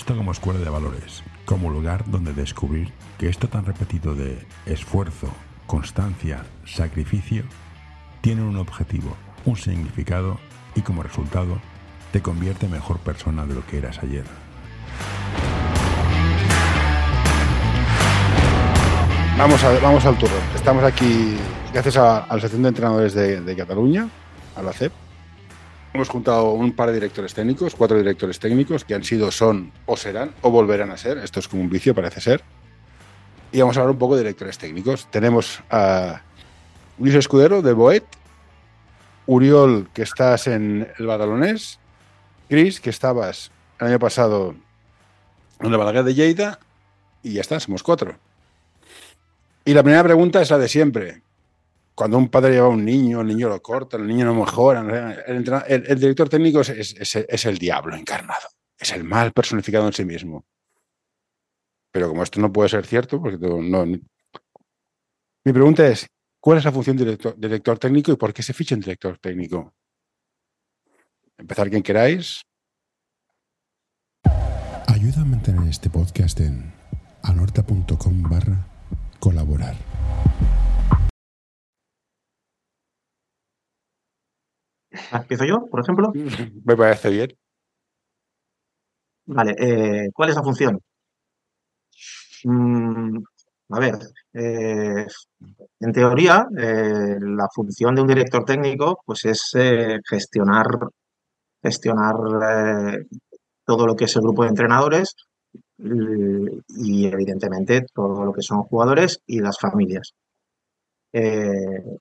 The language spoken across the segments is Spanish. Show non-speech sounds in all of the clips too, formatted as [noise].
esto como escuela de valores, como lugar donde descubrir que esto tan repetido de esfuerzo, constancia, sacrificio, tiene un objetivo, un significado y como resultado te convierte en mejor persona de lo que eras ayer. Vamos, vamos al turno. Estamos aquí gracias a, a la Asociación de Entrenadores de, de Cataluña, a la CEP. Hemos juntado un par de directores técnicos, cuatro directores técnicos que han sido, son o serán o volverán a ser. Esto es como un vicio, parece ser. Y vamos a hablar un poco de directores técnicos. Tenemos a Luis Escudero de Boet, Uriol, que estás en el Badalonés, Cris, que estabas el año pasado en el Balaguer de Lleida, y ya está, somos cuatro. Y la primera pregunta es la de siempre. Cuando un padre lleva a un niño, el niño lo corta, el niño no mejora. El, director técnico es, es, el diablo encarnado. Es el mal personificado en sí mismo. Pero como esto no puede ser cierto, porque no, mi pregunta es, ¿cuál es la función de director, director técnico y por qué se ficha en director técnico? Empezar quien queráis. Ayuda a mantener este podcast en anorta.com barra colaborar. ¿Empiezo yo, por ejemplo? Me parece bien. Vale, eh, ¿cuál es la función? Mm, a ver, eh, en teoría, eh, la función de un director técnico pues es gestionar, gestionar todo lo que es el grupo de entrenadores y, evidentemente todo lo que son jugadores y las familias. Eh,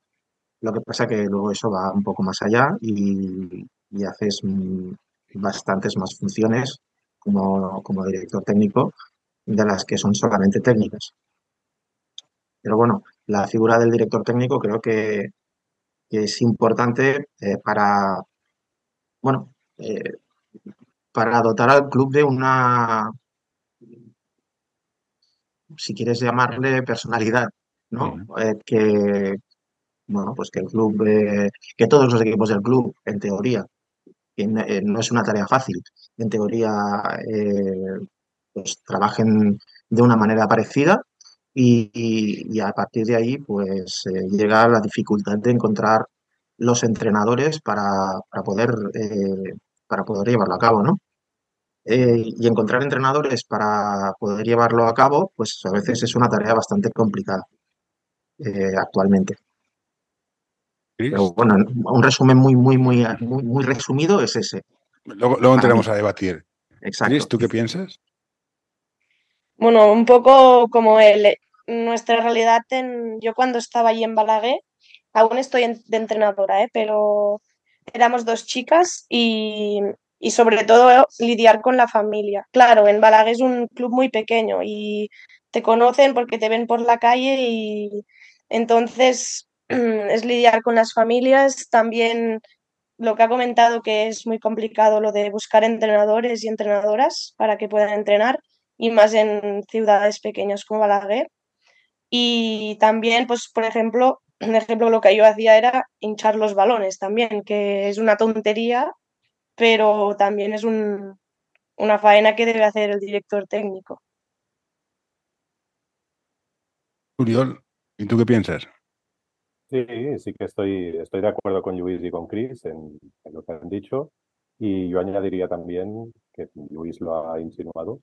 lo que pasa que luego eso va un poco más allá y, y haces bastantes más funciones como, como director técnico de las que son solamente técnicas. Pero bueno, la figura del director técnico creo que, que es importante eh, para, bueno, eh, para dotar al club de una, si quieres llamarle personalidad, ¿no? Eh, que, bueno, pues que el club, eh, que todos los equipos del club, en teoría, eh, no es una tarea fácil, en teoría, pues trabajen de una manera parecida y, a partir de ahí, pues llega la dificultad de encontrar los entrenadores para, para poder, para poder llevarlo a cabo, ¿no? Eh, y encontrar entrenadores para poder llevarlo a cabo, pues a veces es una tarea bastante complicada eh, actualmente. Pero bueno, un resumen muy, muy, muy, muy, muy resumido es ese. Luego, luego entraremos a debatir. Exacto. Cris, ¿tú qué piensas? Bueno, un poco como el, nuestra realidad, en, yo cuando estaba allí en Balaguer, aún estoy en, de entrenadora, ¿eh? pero éramos dos chicas y y sobre todo lidiar con la familia. Claro, en Balaguer es un club muy pequeño y te conocen porque te ven por la calle y entonces [clears throat] es lidiar con las familias, también lo que ha comentado que es muy complicado lo de buscar entrenadores y entrenadoras para que puedan entrenar y más en ciudades pequeñas como Balaguer. Y también, pues, por ejemplo, [clears throat] un ejemplo lo que yo hacía era hinchar los balones también, que es una tontería, pero también es un, una faena que debe hacer el director técnico. Uriol, ¿y tú qué piensas? Sí, sí que estoy, estoy de acuerdo con Luis y con Chris en, lo que han dicho. Y yo añadiría también, que Luis lo ha insinuado,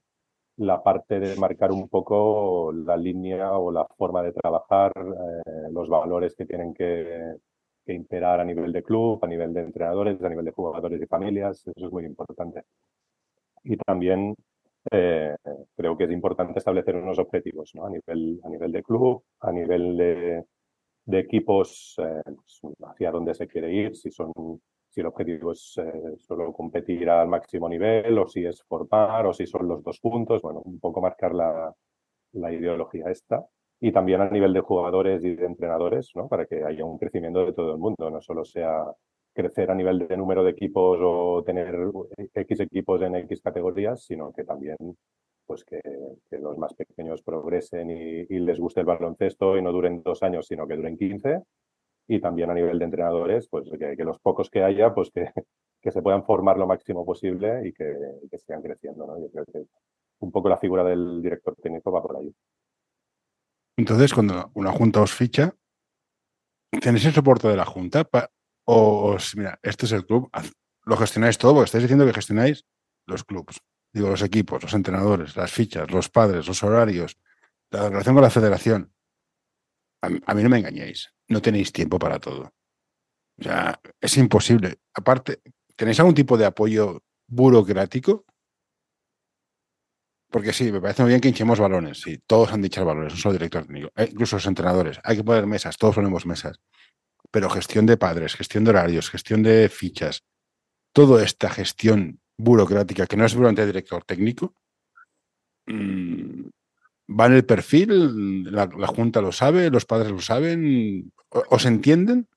la parte de marcar un poco la línea o la forma de trabajar, eh, los valores que tienen que, que imperar a nivel de club, a nivel de entrenadores, a nivel de jugadores y familias. Eso es muy importante. Y también eh, creo que es importante establecer unos objetivos ¿no? a, nivel, a nivel de club, a nivel de, de equipos, eh, hacia dónde se quiere ir, si, son, si el objetivo es eh, solo competir al máximo nivel o si es formar o si son los dos puntos. Bueno, un poco marcar la, la ideología esta y también a nivel de jugadores y de entrenadores, ¿no? Para que haya un crecimiento de todo el mundo, no solo sea crecer a nivel de número de equipos o tener X equipos en X categorías, sino que también pues que, que los más pequeños progresen y, les guste el baloncesto y no duren dos años, sino que duren 15. Y también a nivel de entrenadores, pues que, los pocos que haya, pues que, [laughs] que, se puedan formar lo máximo posible y que, sigan creciendo. ¿no? Yo creo que un poco la figura del director técnico va por ahí. Entonces, cuando una junta os ficha, ¿tenéis el soporte de la junta? O mira, este es el club, lo gestionáis todo, porque estáis diciendo que gestionáis los clubes, digo, los equipos, los entrenadores, las fichas, los padres, los horarios, la relación con la federación. A, mí no me engañéis, no tenéis tiempo para todo. O sea, es imposible. Aparte, ¿tenéis algún tipo de apoyo burocrático? Porque sí, me parece muy bien que hinchemos balones. Sí, todos han dicho balones, no solo director técnico. Eh, incluso los entrenadores. Hay que poner mesas, todos ponemos mesas. Pero gestión de padres, gestión de horarios, gestión de fichas, toda esta gestión burocrática que no es durante director técnico, mm, va en el perfil, la, la, Junta lo sabe, los padres lo saben, ¿os entienden?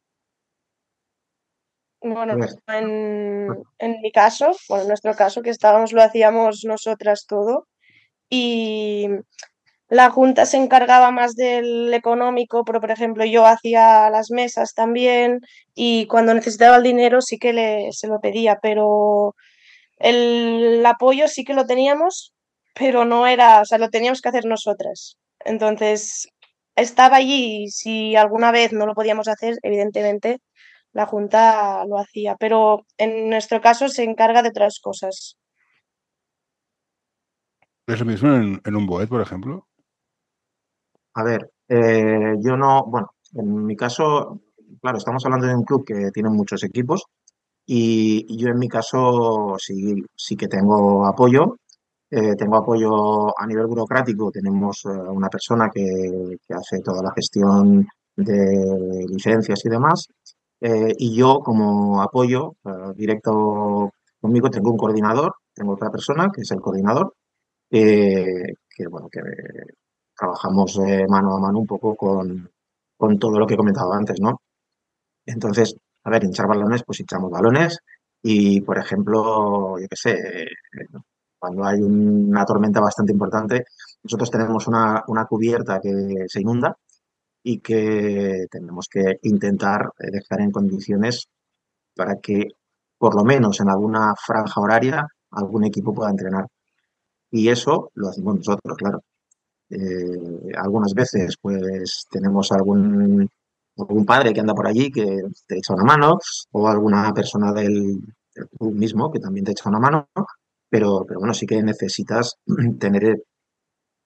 Bueno, en, en, mi caso, bueno, en nuestro caso, que estábamos, lo hacíamos nosotras todo. Y la Junta se encargaba más del económico, pero por ejemplo yo hacía las mesas también y cuando necesitaba el dinero sí que le, se lo pedía, pero el apoyo sí que lo teníamos, pero no era, o sea, lo teníamos que hacer nosotras. Entonces, estaba allí y si alguna vez no lo podíamos hacer, evidentemente la Junta lo hacía, pero en nuestro caso se encarga de otras cosas. ¿Es lo mismo en, en un BOET, por ejemplo? A ver, eh, yo no, bueno, en mi caso, claro, estamos hablando de un club que tiene muchos equipos y, yo en mi caso sí, sí que tengo apoyo. Eh, tengo apoyo a nivel burocrático, tenemos eh, una persona que, que, hace toda la gestión de licencias y demás. Eh, y yo como apoyo directo conmigo tengo un coordinador, tengo otra persona que es el coordinador, que bueno, que trabajamos mano a mano un poco con, con todo lo que he comentado antes, ¿no? Entonces, a ver, hinchar balones, pues hinchamos balones y, por ejemplo, yo qué sé, cuando hay una tormenta bastante importante, nosotros tenemos una, una cubierta que se inunda y que tenemos que intentar dejar en condiciones para que, por lo menos en alguna franja horaria, algún equipo pueda entrenar. Y eso lo hacemos nosotros, claro. Eh, algunas veces, pues, tenemos algún, algún padre que anda por allí que te echa una mano, o alguna persona del, del club mismo que también te echa una mano, pero, pero bueno, sí que necesitas [clears throat] tener,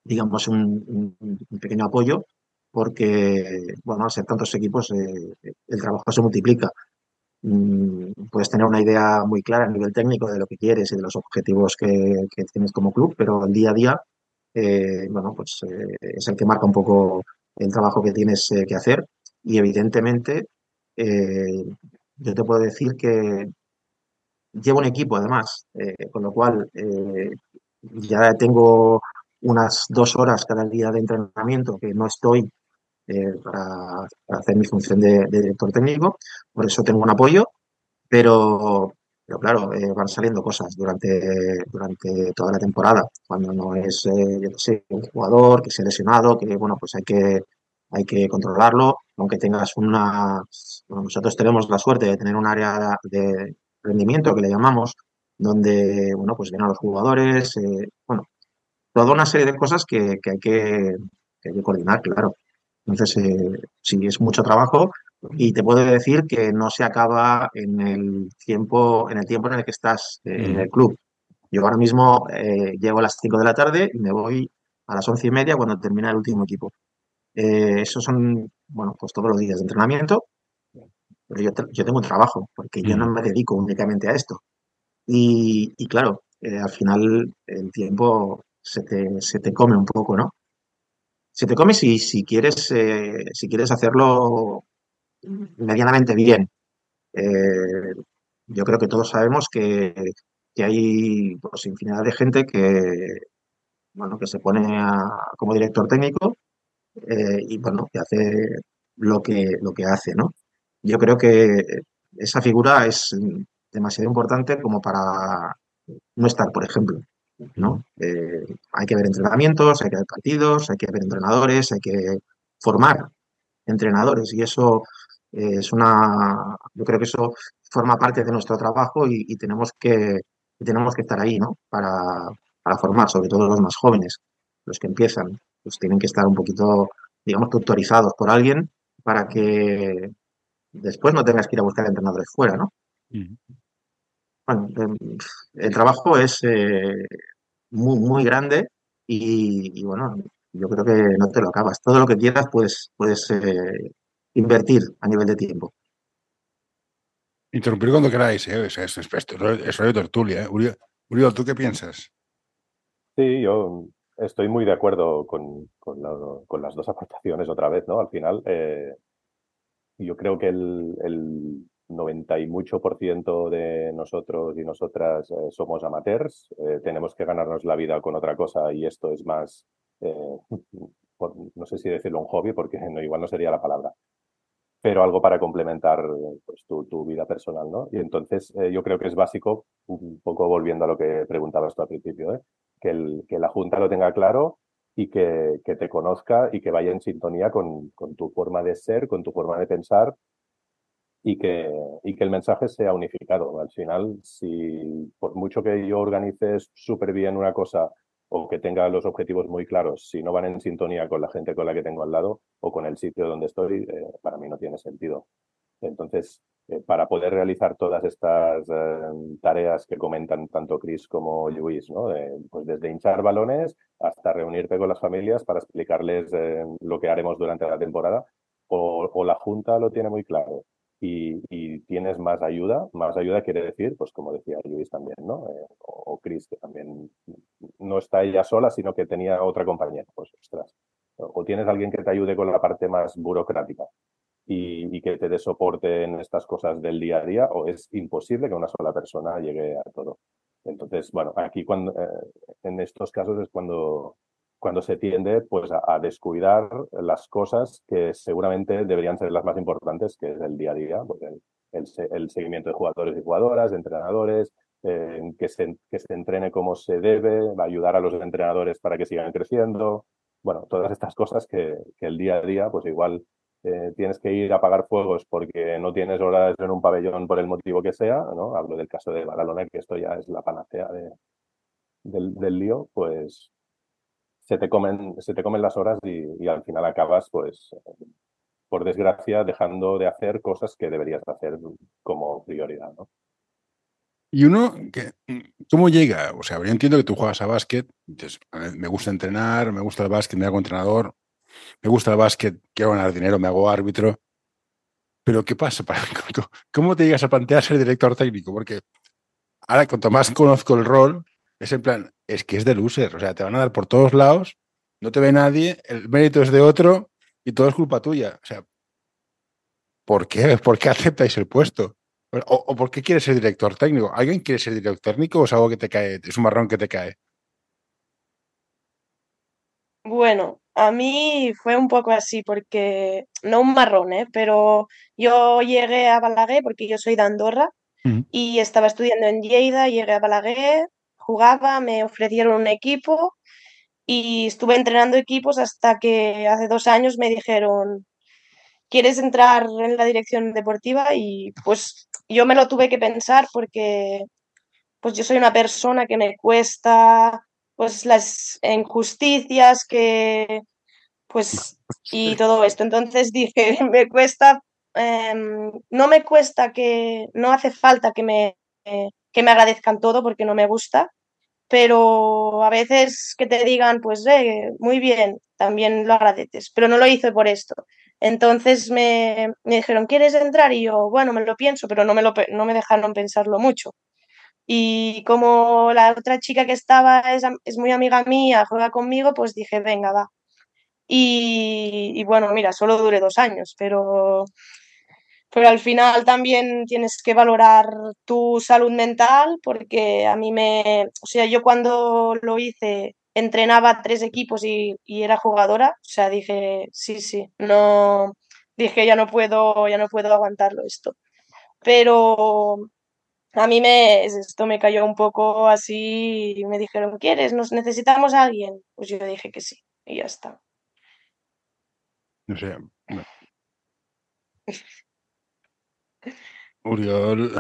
digamos, un, pequeño apoyo porque, bueno, al ser tantos equipos, eh, el trabajo se multiplica. Mm, puedes tener una idea muy clara a nivel técnico de lo que quieres y de los objetivos que, tienes como club, pero el día a día, eh, bueno, pues eh, es el que marca un poco el trabajo que tienes que hacer. Y evidentemente, eh, yo te puedo decir que llevo un equipo además, con lo cual ya tengo unas dos horas cada día de entrenamiento que no estoy eh, para, hacer mi función de, de, director técnico. Por eso tengo un apoyo, pero, pero claro, eh, van saliendo cosas durante, durante toda la temporada. Cuando no es, eh, yo sé, un jugador que se ha lesionado, que bueno, pues hay que, hay que controlarlo, aunque tengas una... Bueno, nosotros tenemos la suerte de tener un área de rendimiento que le llamamos, donde, bueno, pues vienen los jugadores, eh, bueno, toda una serie de cosas que, que, hay, que, que hay que coordinar, claro. Entonces, eh, sí, es mucho trabajo y te puedo decir que no se acaba en el tiempo en el, tiempo en el que estás eh, en el club. Yo ahora mismo eh, llego a las 5 de la tarde y me voy a las once y media cuando termina el último equipo. Eh, esos son, bueno, pues todos los días de entrenamiento, pero yo, yo tengo un trabajo, porque yo no me dedico únicamente a esto. Y, y claro, eh, al final el tiempo se te, se te come un poco, ¿no? se te come si, si, quieres, eh, si quieres hacerlo medianamente bien. Eh, yo creo que todos sabemos que, que hay pues, infinidad de gente que, bueno, que se pone a, como director técnico eh, y bueno, que hace lo que, lo que hace, ¿no? Yo creo que esa figura es demasiado importante como para no estar, por ejemplo. ¿no? Eh, hay que ver entrenamientos, hay que ver partidos, hay que ver entrenadores, hay que formar entrenadores y eso eh, es una, yo creo que eso forma parte de nuestro trabajo y, y tenemos que tenemos que estar ahí, ¿no? Para, para formar, sobre todo los más jóvenes, los que empiezan, pues tienen que estar un poquito, digamos, tutorizados por alguien para que después no tengas que ir a buscar entrenadores fuera, ¿no? Bueno, em, el trabajo es eh, muy, muy grande y, bueno, yo creo que no te lo acabas. Todo lo que quieras puedes, puedes eh, invertir a nivel de tiempo. Interrumpir cuando queráis, ¿eh? es, es, es, de tertulia. ¿eh? Uriol, ¿tú qué piensas? Sí, yo estoy muy de acuerdo con, las dos aportaciones otra vez, ¿no? Al final, eh, yo creo que el, el 90 y mucho por ciento de nosotros y nosotras eh, somos amateurs, eh, tenemos que ganarnos la vida con otra cosa y esto es más, [laughs] no sé si decirlo un hobby, porque igual no sería la palabra, pero algo para complementar pues, tu, vida personal, ¿no? Y entonces yo creo que es básico, un poco volviendo a lo que preguntabas tú al principio, ¿eh? Que, el, que la Junta lo tenga claro y que, que te conozca y que vaya en sintonía con, con, tu forma de ser, con tu forma de pensar y que, y que el mensaje sea unificado. Al final, si por mucho que yo organice súper bien una cosa o que tenga los objetivos muy claros, si no van en sintonía con la gente con la que tengo al lado o con el sitio donde estoy, eh, para mí no tiene sentido. Entonces, eh, para poder realizar todas estas eh, tareas que comentan tanto Chris como Luis, ¿no? pues desde hinchar balones hasta reunirte con las familias para explicarles lo que haremos durante la temporada, o, la Junta lo tiene muy claro y, tienes más ayuda, más ayuda quiere decir, pues como decía Luis también, ¿no? Eh, o, Chris, que también no está ella sola, sino que tenía otra compañera, pues ostras. O tienes alguien que te ayude con la parte más burocrática y, que te dé soporte en estas cosas del día a día, o es imposible que una sola persona llegue a todo. Entonces, bueno, aquí cuando, eh, en estos casos es cuando cuando se tiende pues, a, descuidar las cosas que seguramente deberían ser las más importantes, que es el día a día, pues el, seguimiento de jugadores y jugadoras, de entrenadores, eh, que, se, que se entrene como se debe, ayudar a los entrenadores para que sigan creciendo. Bueno, todas estas cosas que, que el día a día, pues igual eh, tienes que ir a apagar fuegos porque no tienes horas en un pabellón por el motivo que sea, ¿no? Hablo del caso de Badalona, que esto ya es la panacea de, del, del lío, pues se te comen, se te comen las horas y, al final acabas, pues, por desgracia, dejando de hacer cosas que deberías hacer como prioridad, ¿no? Y uno, que, ¿cómo llega? O sea, yo entiendo que tú juegas a básquet, me gusta entrenar, me gusta el básquet, me hago entrenador, me gusta el básquet, quiero ganar dinero, me hago árbitro. Pero ¿qué pasa? [laughs] ¿Cómo te llegas a plantear ser director técnico? Porque ahora, cuanto más conozco el rol, es en plan, es que es de loser, o sea, te van a dar por todos lados, no te ve nadie, el mérito es de otro y todo es culpa tuya. O sea, ¿por qué? [laughs] ¿Por qué aceptáis el puesto? ¿O, por qué quieres ser director técnico? ¿Alguien quiere ser director técnico o es algo que te cae, es un marrón que te cae? Bueno, a mí fue un poco así, porque no un marrón, ¿eh? pero yo llegué a Balaguer porque yo soy de Andorra y estaba estudiando en Lleida, llegué a Balaguer, jugaba, me ofrecieron un equipo y estuve entrenando equipos hasta que hace dos años me dijeron, ¿quieres entrar en la dirección deportiva? Y pues yo me lo tuve que pensar porque pues yo soy una persona que me cuesta pues las injusticias que pues [laughs] y todo esto. Entonces [laughs] dije, me cuesta, em, no me cuesta que, no hace falta que me, que me agradezcan todo porque no me gusta, pero a veces que te digan, pues eh, muy bien, también lo agradeces, pero no lo hice por esto. Entonces me, dijeron, ¿quieres entrar? Y yo, bueno, me lo pienso, pero no me, lo, no me dejaron pensarlo mucho. Y como la otra chica que estaba es, es muy amiga mía, juega conmigo, pues dije, venga, va. Y, y bueno, mira, solo duré dos años, pero pero al final también tienes que valorar tu salud mental porque a mí me, o sea, yo cuando lo hice entrenaba tres equipos y, era jugadora, o sea, dije, sí, sí, no, dije, ya no puedo, ya no puedo aguantarlo esto. Pero a mí me, esto me cayó un poco así y me dijeron, ¿quieres? ¿Nos necesitamos a alguien? Pues yo dije que sí y ya está. No sé. Uriol,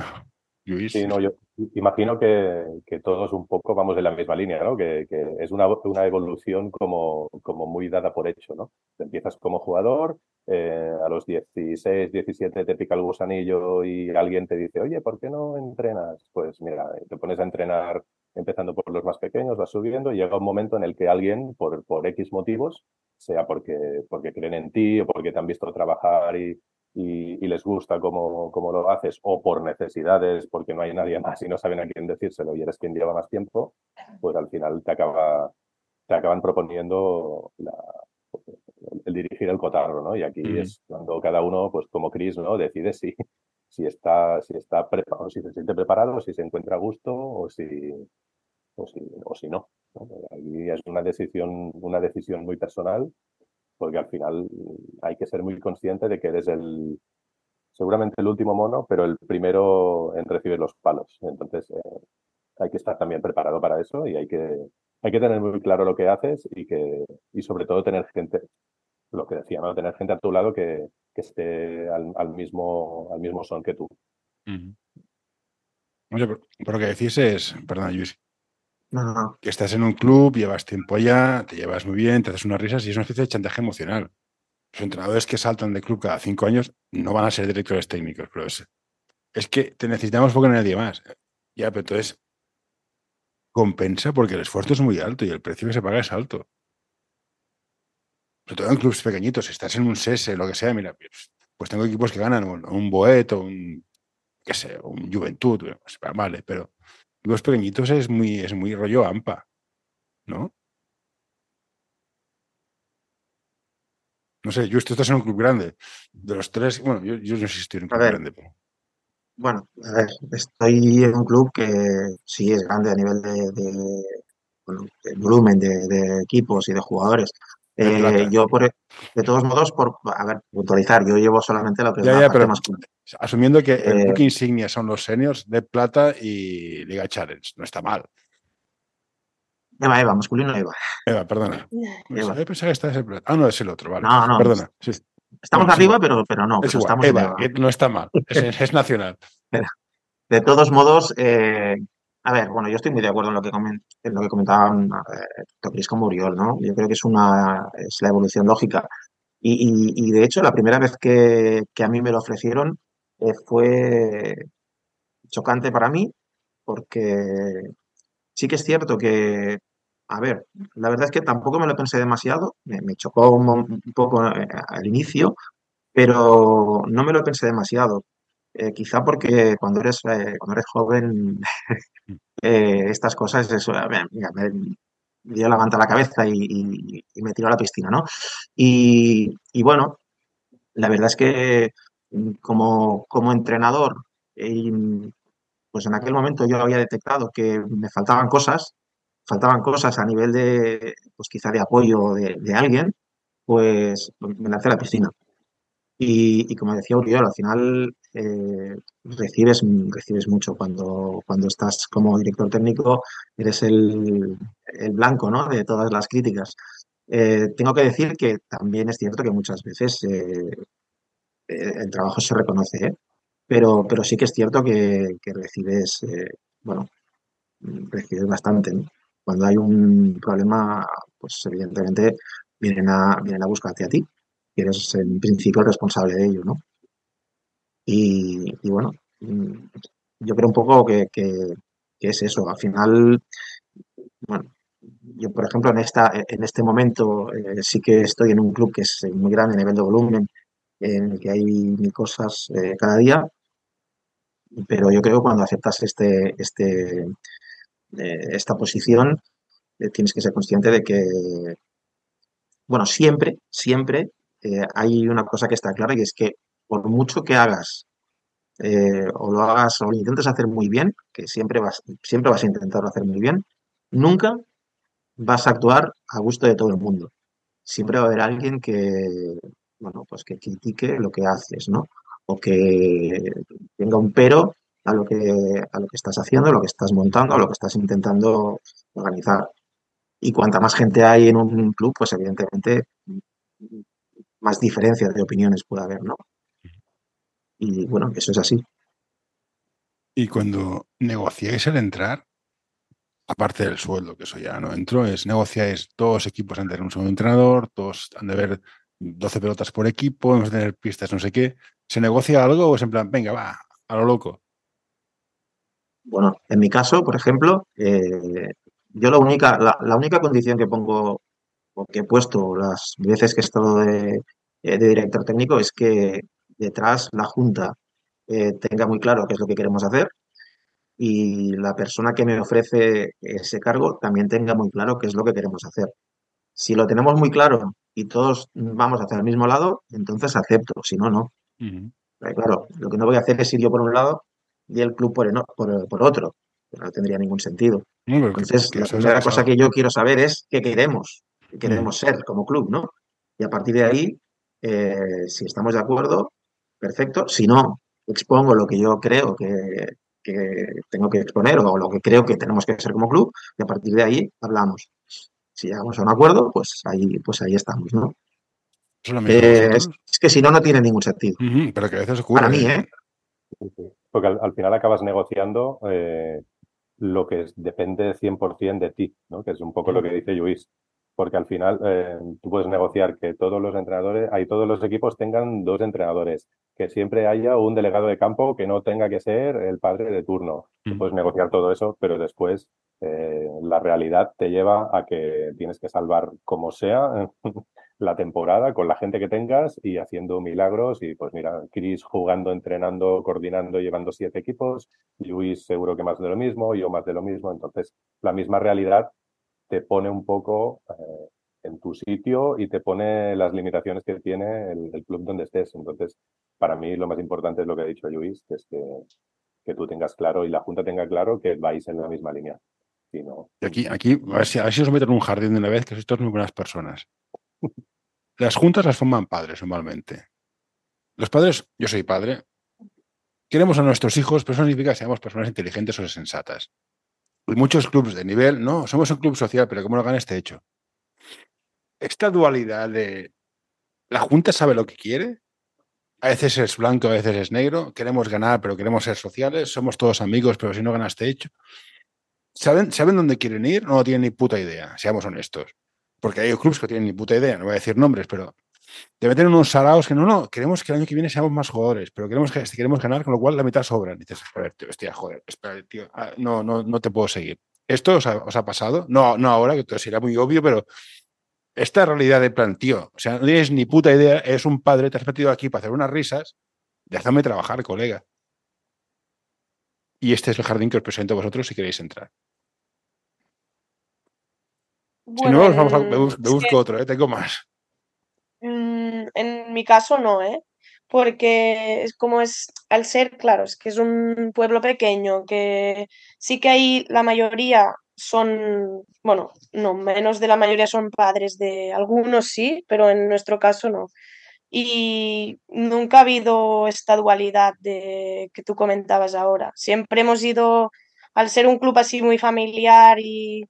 Sí, no, yo, Imagino que, todos un poco vamos en la misma línea, ¿no? Que, es una, una, evolución como, como muy dada por hecho, ¿no? Empiezas como jugador, eh, a los 16, 17 te pica el gusanillo y alguien te dice, oye, ¿por qué no entrenas? Pues mira, te pones a entrenar empezando por los más pequeños, vas subiendo y llega un momento en el que alguien, por, por X motivos, sea porque, porque creen en ti o porque te han visto trabajar y, y, les gusta cómo, cómo, lo haces, o por necesidades, porque no hay nadie más y no saben a quién decírselo y eres quien lleva más tiempo, pues al final te, acaba, te acaban proponiendo el dirigir el cotarro, ¿no? Y aquí es cuando cada uno, pues como Chris, ¿no? Decide si, si está, si está preparado, si se siente preparado, si se encuentra a gusto o si, o si, o si no. ¿no? Aquí es una decisión, una decisión muy personal porque al final hay que ser muy consciente de que eres el, seguramente el último mono, pero el primero en recibir los palos. Entonces eh, hay que estar también preparado para eso y hay que, hay que tener muy claro lo que haces y, que, y sobre todo tener gente, lo que decía, ¿no? tener gente a tu lado que, que esté al, mismo, al mismo son que tú. pero, lo que decís es, perdón, Luis, que estás en un club, llevas tiempo allá, te llevas muy bien, te haces unas risas y es una especie de chantaje emocional. Los entrenadores que saltan de club cada cinco años no van a ser directores técnicos, pero es, es que te necesitamos porque no hay nadie más. Ya, pero entonces compensa porque el esfuerzo es muy alto y el precio que se paga es alto. Sobre todo en clubes pequeñitos, si estás en un SESE, lo que sea, mira, pues, pues tengo equipos que ganan un, un Boet o un, qué sé, un Juventud, pues, vale, pero los pequeñitos es muy, es muy rollo AMPA, ¿no? No sé, yo esto estás en un club grande. De los tres, bueno, yo, yo no sé si estoy en un club grande, pero. Bueno, a ver, estoy en un club que sí es grande a nivel de, volumen de, equipos y de jugadores. Eh, yo, por, de todos modos, por a ver, puntualizar, yo llevo solamente lo que es la parte más Asumiendo que el eh, insignia son los seniors de plata y Liga Challenge, no está mal. Eva, Eva, masculino Eva. Eva, perdona. Eva. Yo pensaba que está ese plata. Ah, no, es el otro, vale. No, no. Perdona. Estamos arriba, pero, pero no. Es igual. Eva, no está mal. Es, es nacional. [laughs] De todos modos, eh, a ver, bueno, yo estoy muy de acuerdo en lo que, en lo que comentaban eh, Uriol, ¿no? Yo creo que es una es la evolución lógica. Y, de hecho, la primera vez que, a mí me lo ofrecieron eh, fue chocante para mí, porque sí que es cierto que, a ver, la verdad es que tampoco me lo pensé demasiado, me, chocó un, poco eh, al inicio, pero no me lo pensé demasiado. Eh, quizá porque cuando eres, eh, cuando eres joven, [laughs] eh, estas cosas, eso, me, me manta a la cabeza y, me tiró a la piscina, ¿no? Y, bueno, la verdad es que mm, como, como entrenador, pues en aquel momento yo había detectado que me faltaban cosas, faltaban cosas a nivel de, pues quizá de apoyo de, de alguien, pues me lancé a la piscina. Y, como decía Uriol, al final eh, recibes, recibes mucho cuando, cuando estás como director técnico, eres el, blanco ¿no? de todas las críticas. Eh, tengo que decir que también es cierto que muchas veces eh, el trabajo se reconoce, pero, pero sí que es cierto que, recibes, bueno, recibes bastante. Cuando hay un problema, pues evidentemente vienen a, vienen a buscarte a ti eres en principio el responsable de ello, ¿no? Y, bueno, mm, yo creo un poco que, es eso. Al final, bueno, yo por ejemplo en, esta, en este momento eh, sí que estoy en un club que es muy grande a nivel de volumen, en el que hay mil cosas eh, cada día, pero yo creo que cuando aceptas este, este, eh, esta posición, tienes que ser consciente de que, bueno, siempre, siempre hay una cosa que está clara y es que por mucho que hagas eh, o lo hagas o lo intentes hacer muy bien, que siempre vas, siempre vas a intentarlo hacer muy bien, nunca vas a actuar a gusto de todo el mundo. Siempre va a haber alguien que, bueno, pues que critique lo que haces, ¿no? O que tenga un pero a lo que, a lo que estás haciendo, a lo que estás montando, a lo que estás intentando organizar. Y cuanta más gente hay en un club, pues evidentemente más diferencias de opiniones puede haber, ¿no? Y bueno, eso es así. Y cuando negociáis el entrar, aparte del sueldo, que eso ya no entró, es negociáis, todos equipos han de tener un segundo entrenador, todos han de ver 12 pelotas por equipo, vamos a tener pistas, no sé qué. ¿Se negocia algo o es en plan, venga, va, a lo loco? Bueno, en mi caso, por ejemplo, eh, yo la única, la, única condición que pongo o que he puesto las veces que he estado de, eh, director técnico es que detrás la Junta eh, tenga muy claro qué es lo que queremos hacer y la persona que me ofrece ese cargo también tenga muy claro qué es lo que queremos hacer. Si lo tenemos muy claro y todos vamos hacia el mismo lado, entonces acepto, si no, no. Claro, lo que no voy a hacer es ir yo por un lado y el club por, por, otro. No tendría ningún sentido. Entonces, la primera cosa que yo quiero saber es qué queremos, qué queremos ser como club, ¿no? Y a partir de ahí, eh, si estamos de acuerdo, perfecto. Si no, expongo lo que yo creo que, que tengo que exponer o lo que creo que tenemos que ser como club y a partir de ahí hablamos. Si llegamos a un acuerdo, pues ahí, pues ahí estamos, ¿no? Eh, es, que si no, no tiene ningún sentido. pero que a veces ocurre. Para mí, ¿eh? Porque al, final acabas negociando eh, lo que depende 100% de ti, ¿no? Que es un poco lo que dice Luis. Porque al final eh, tú puedes negociar que todos los entrenadores, hay todos los equipos tengan dos entrenadores, que siempre haya un delegado de campo que no tenga que ser el padre de turno. puedes negociar todo eso, pero después eh, la realidad te lleva a que tienes que salvar como sea [laughs] la temporada con la gente que tengas y haciendo milagros. Y pues mira, Chris jugando, entrenando, coordinando, llevando siete equipos, Luis seguro que más de lo mismo, yo más de lo mismo. Entonces, la misma realidad te pone un poco eh, en tu sitio y te pone las limitaciones que tiene el, club donde estés. Entonces, para mí lo más importante es lo que ha dicho Luis, que es que, que tú tengas claro y la Junta tenga claro que vais en la misma línea. Si no... Y aquí, aquí a, ver si, a ver si os meto en un jardín de una vez, que sois todos muy buenas personas. [laughs] Las juntas las forman padres normalmente. Los padres, yo soy padre, queremos a nuestros hijos, pero eso no significa que seamos personas inteligentes o sensatas. Y muchos clubes de nivel, no, somos un club social, pero ¿cómo lo gana este hecho? Esta dualidad de la Junta sabe lo que quiere, a veces es blanco, a veces es negro, queremos ganar, pero queremos ser sociales, somos todos amigos, pero si no gana este hecho. ¿Saben, ¿Saben dónde quieren ir? No tienen ni puta idea, seamos honestos. Porque hay clubes que tienen ni puta idea, no voy a decir nombres, pero te meten unos saraos que no, no, queremos que el año que viene seamos más jugadores, pero queremos, que, queremos ganar, con lo cual la mitad sobra. Y dices, joder, tío, hostia, joder, espera, tío, ah, no, no, no te puedo seguir. ¿Esto os ha, pasado? No, no ahora, que todo será muy obvio, pero esta realidad de plan, tío, o sea, no tienes ni puta idea, es un padre, te has metido aquí para hacer unas risas, déjame trabajar, colega. Y este es el jardín que os presento a vosotros si queréis entrar si no, vamos a, me, busco otro, ¿eh? tengo más. Mm, en mi caso no, ¿eh? Porque es como es, al ser, claro, es que es un pueblo pequeño, que sí que hay, la mayoría son, bueno, no, menos de la mayoría son padres de algunos sí, pero en nuestro caso no. Y nunca ha habido esta dualidad de que tú comentabas ahora. Siempre hemos ido, al ser un club así muy familiar y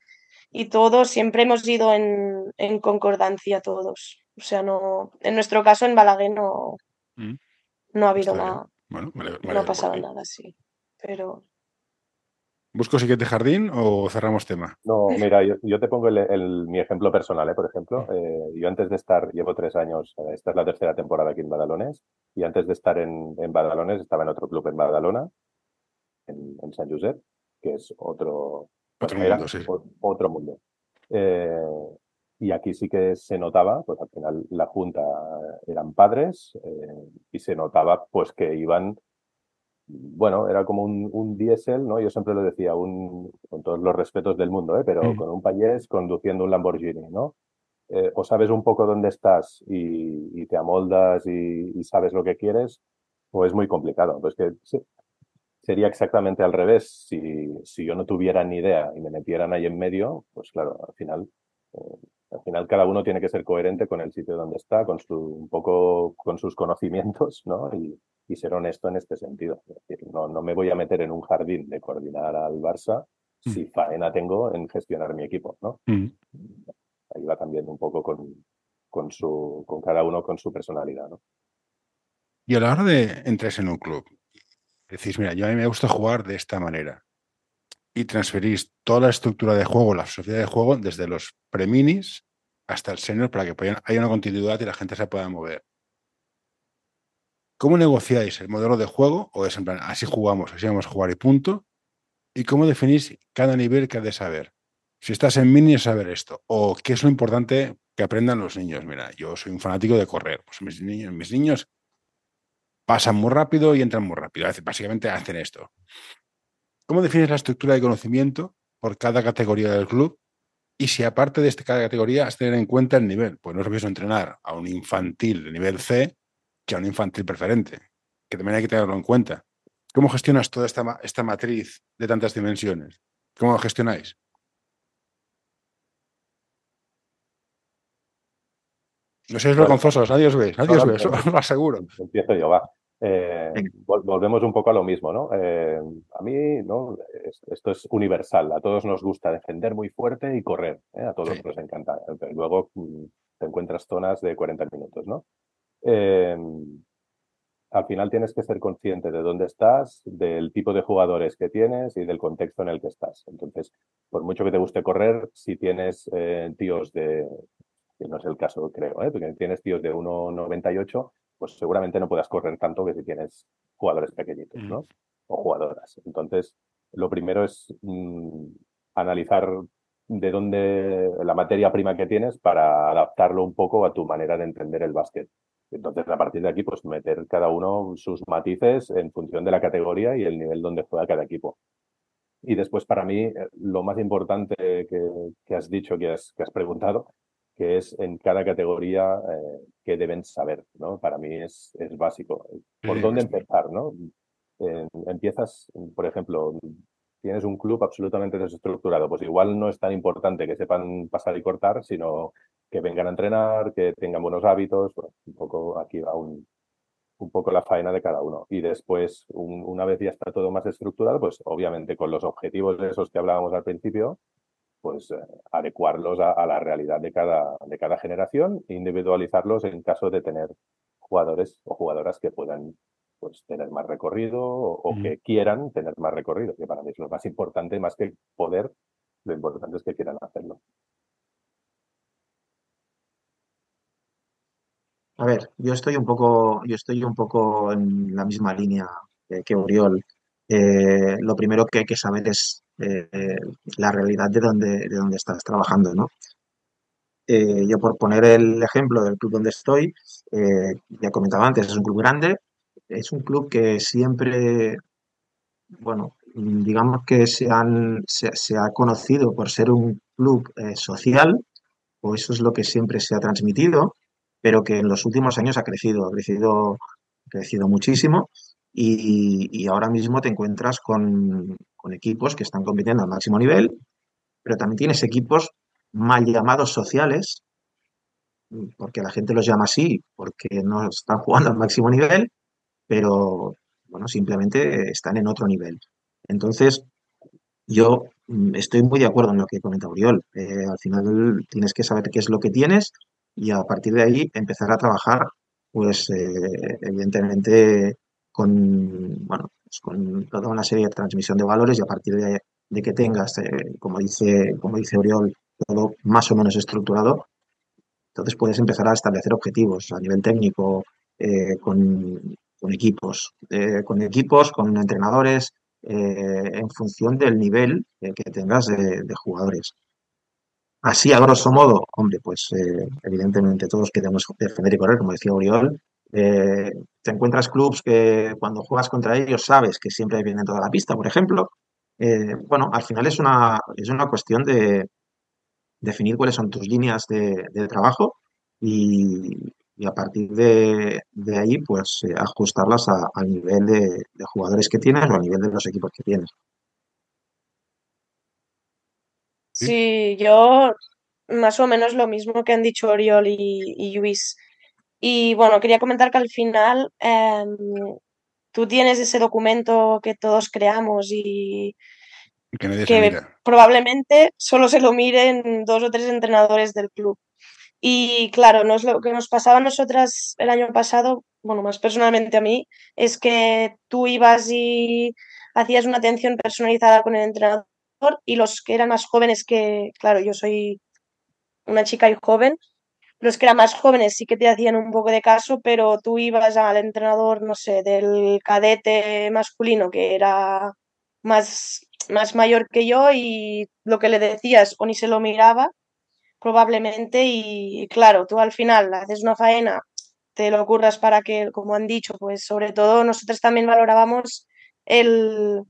y todos siempre hemos ido en, en, concordancia todos. O sea, no, en nuestro caso en Balaguer no, mm. no ha habido nada. no ha pasado nada así. Pero. ¿Busco siguiente jardín o cerramos tema? No, mira, yo, te pongo el, mi ejemplo personal, ¿eh? por ejemplo. Eh, yo antes de estar, llevo tres años, eh, esta es la tercera temporada aquí en Badalones, y antes de estar en, en Badalones estaba en otro club en Badalona, en, en San Josep, que es otro, otro mundo, sí. Otro mundo. Eh, y aquí sí que se notaba, pues al final la Junta eran padres y se notaba pues que iban, bueno, era como un, un diésel, ¿no? Yo siempre lo decía, un, con todos los respetos del mundo, ¿eh? pero mm. con un payés conduciendo un Lamborghini, ¿no? o sabes un poco dónde estás y, te amoldas y, sabes lo que quieres, o es muy complicado. Pues que sí, sería exactamente al revés. Si, si, yo no tuviera ni idea y me metieran ahí en medio, pues claro, al final, eh, al final cada uno tiene que ser coherente con el sitio donde está, con su, un poco con sus conocimientos, ¿no? Y, y ser honesto en este sentido. Es decir, no, no me voy a meter en un jardín de coordinar al Barça mm. si faena tengo en gestionar mi equipo, ¿no? Mm. Ahí va también un poco con, con, su, con cada uno con su personalidad, ¿no? Y a la hora de entrar en un club, decís, mira, yo a mí me gusta jugar de esta manera. Y transferís toda la estructura de juego, la filosofía de juego, desde los preminis hasta el senior para que haya una continuidad y la gente se pueda mover. ¿Cómo negociáis el modelo de juego? ¿O es en plan, así jugamos, así vamos a jugar y punto? ¿Y cómo definís cada nivel que ha de saber? Si estás en mini, saber esto. ¿O qué es lo importante que aprendan los niños? Mira, yo soy un fanático de correr. Pues mis niños, mis niños pasan muy rápido y entran muy rápido. Básicamente hacen esto. ¿Cómo defines la estructura de conocimiento por cada categoría del club? Y si aparte de esta categoría has tener en cuenta el nivel. Pues no es lo mismo entrenar a un infantil de nivel C que a un infantil preferente, que también hay que tenerlo en cuenta. ¿Cómo gestionas toda esta, esta matriz de tantas dimensiones? ¿Cómo lo gestionáis? No seáis vergonzosos, nadie os ve, nadie os ve, eso lo aseguro. Empiezo yo, va. Eh, volvemos un poco a lo mismo, ¿no? Eh, a mí, ¿no? Esto es universal. A todos nos gusta defender muy fuerte y correr. ¿eh? A todos nos encanta. Luego mm, te encuentras zonas de 40 minutos, ¿no? Al final tienes que ser consciente de dónde estás, del tipo de jugadores que tienes y del contexto en el que estás. Entonces, por mucho que te guste correr, si tienes tíos de, que no es el caso, creo, ¿eh? porque tienes tíos de 1,98, pues seguramente no puedas correr tanto que si tienes jugadores pequeñitos, ¿no? Mm. O jugadoras. Entonces, lo primero es mm, analizar de dónde la materia prima que tienes para adaptarlo un poco a tu manera de entender el básquet. Entonces, a partir de aquí, pues meter cada uno sus matices en función de la categoría y el nivel donde juega cada equipo. Y después, para mí, eh, lo más importante que, has dicho, que has, que has preguntado, que es en cada categoría eh, que deben saber, ¿no? Para mí es, es básico. ¿Por dónde empezar, no? empiezas, por ejemplo, tienes un club absolutamente desestructurado, pues igual no es tan importante que sepan pasar y cortar, sino que vengan a entrenar, que tengan buenos hábitos, un poco aquí va un, un poco la faena de cada uno. Y después, una vez ya está todo más estructurado, pues obviamente con los objetivos de esos que hablábamos al principio, pues eh, adecuarlos a, la realidad de cada, de cada generación e individualizarlos en caso de tener jugadores o jugadoras que puedan pues, tener más recorrido o, que quieran tener más recorrido, que para mí es lo más importante, más que poder, lo importante es que quieran hacerlo. A ver, yo estoy un poco, yo estoy un poco en la misma línea que, Oriol. Eh, lo primero que hay que saber es eh, la realidad de donde, de donde estás trabajando, ¿no? Eh, yo por poner el ejemplo del club donde estoy, ya comentaba antes, es un club grande, es un club que siempre, bueno, digamos que se, han, se, ha conocido por ser un club social, o eso es lo que siempre se ha transmitido, pero que en los últimos años ha crecido, ha crecido, ha crecido muchísimo y, ahora mismo te encuentras con, equipos que están compitiendo al máximo nivel, pero también tienes equipos mal llamados sociales, porque la gente los llama así, porque no están jugando al máximo nivel, pero bueno, simplemente están en otro nivel. Entonces, yo mm, estoy muy de acuerdo en lo que comenta Oriol. Eh, al final tienes que saber qué es lo que tienes y a partir de ahí empezar a trabajar, pues eh, evidentemente con, bueno, pues con toda una serie de transmisión de valores y a partir de, que tengas, eh, como, dice, como dice Oriol, todo más o menos estructurado, entonces puedes empezar a establecer objetivos a nivel técnico eh, con, equipos, eh, con equipos, con entrenadores, en función del nivel que tengas de, jugadores. Así, a grosso modo, hombre, pues evidentemente todos queremos defender y correr, como decía Oriol, eh, te encuentras clubs que cuando juegas contra ellos sabes que siempre vienen toda la pista, por ejemplo. Eh, bueno, al final es una, es una cuestión de definir cuáles son tus líneas de, trabajo y, a partir de, ahí, pues eh, ajustarlas al nivel de, jugadores que tienes o al nivel de los equipos que tienes. Sí, yo más o menos lo mismo que han dicho Oriol y, y Luis. Y bueno, quería comentar que al final em, tú tienes ese documento que todos creamos y que, probablemente solo se lo miren dos o tres entrenadores del club. Y claro, no es lo que nos pasaba a nosotras el año pasado, bueno, más personalmente a mí, es que tú ibas y hacías una atención personalizada con el entrenador y los que eran más jóvenes que, claro, yo soy una chica y joven, los que eran más jóvenes sí que te hacían un poco de caso, pero tú ibas al entrenador, no sé, del cadete masculino que era más, más mayor que yo y lo que le decías o ni se lo miraba probablemente y claro, tú al final haces una faena, te lo ocurras para que, como han dicho, pues sobre todo nosotros también valorábamos el,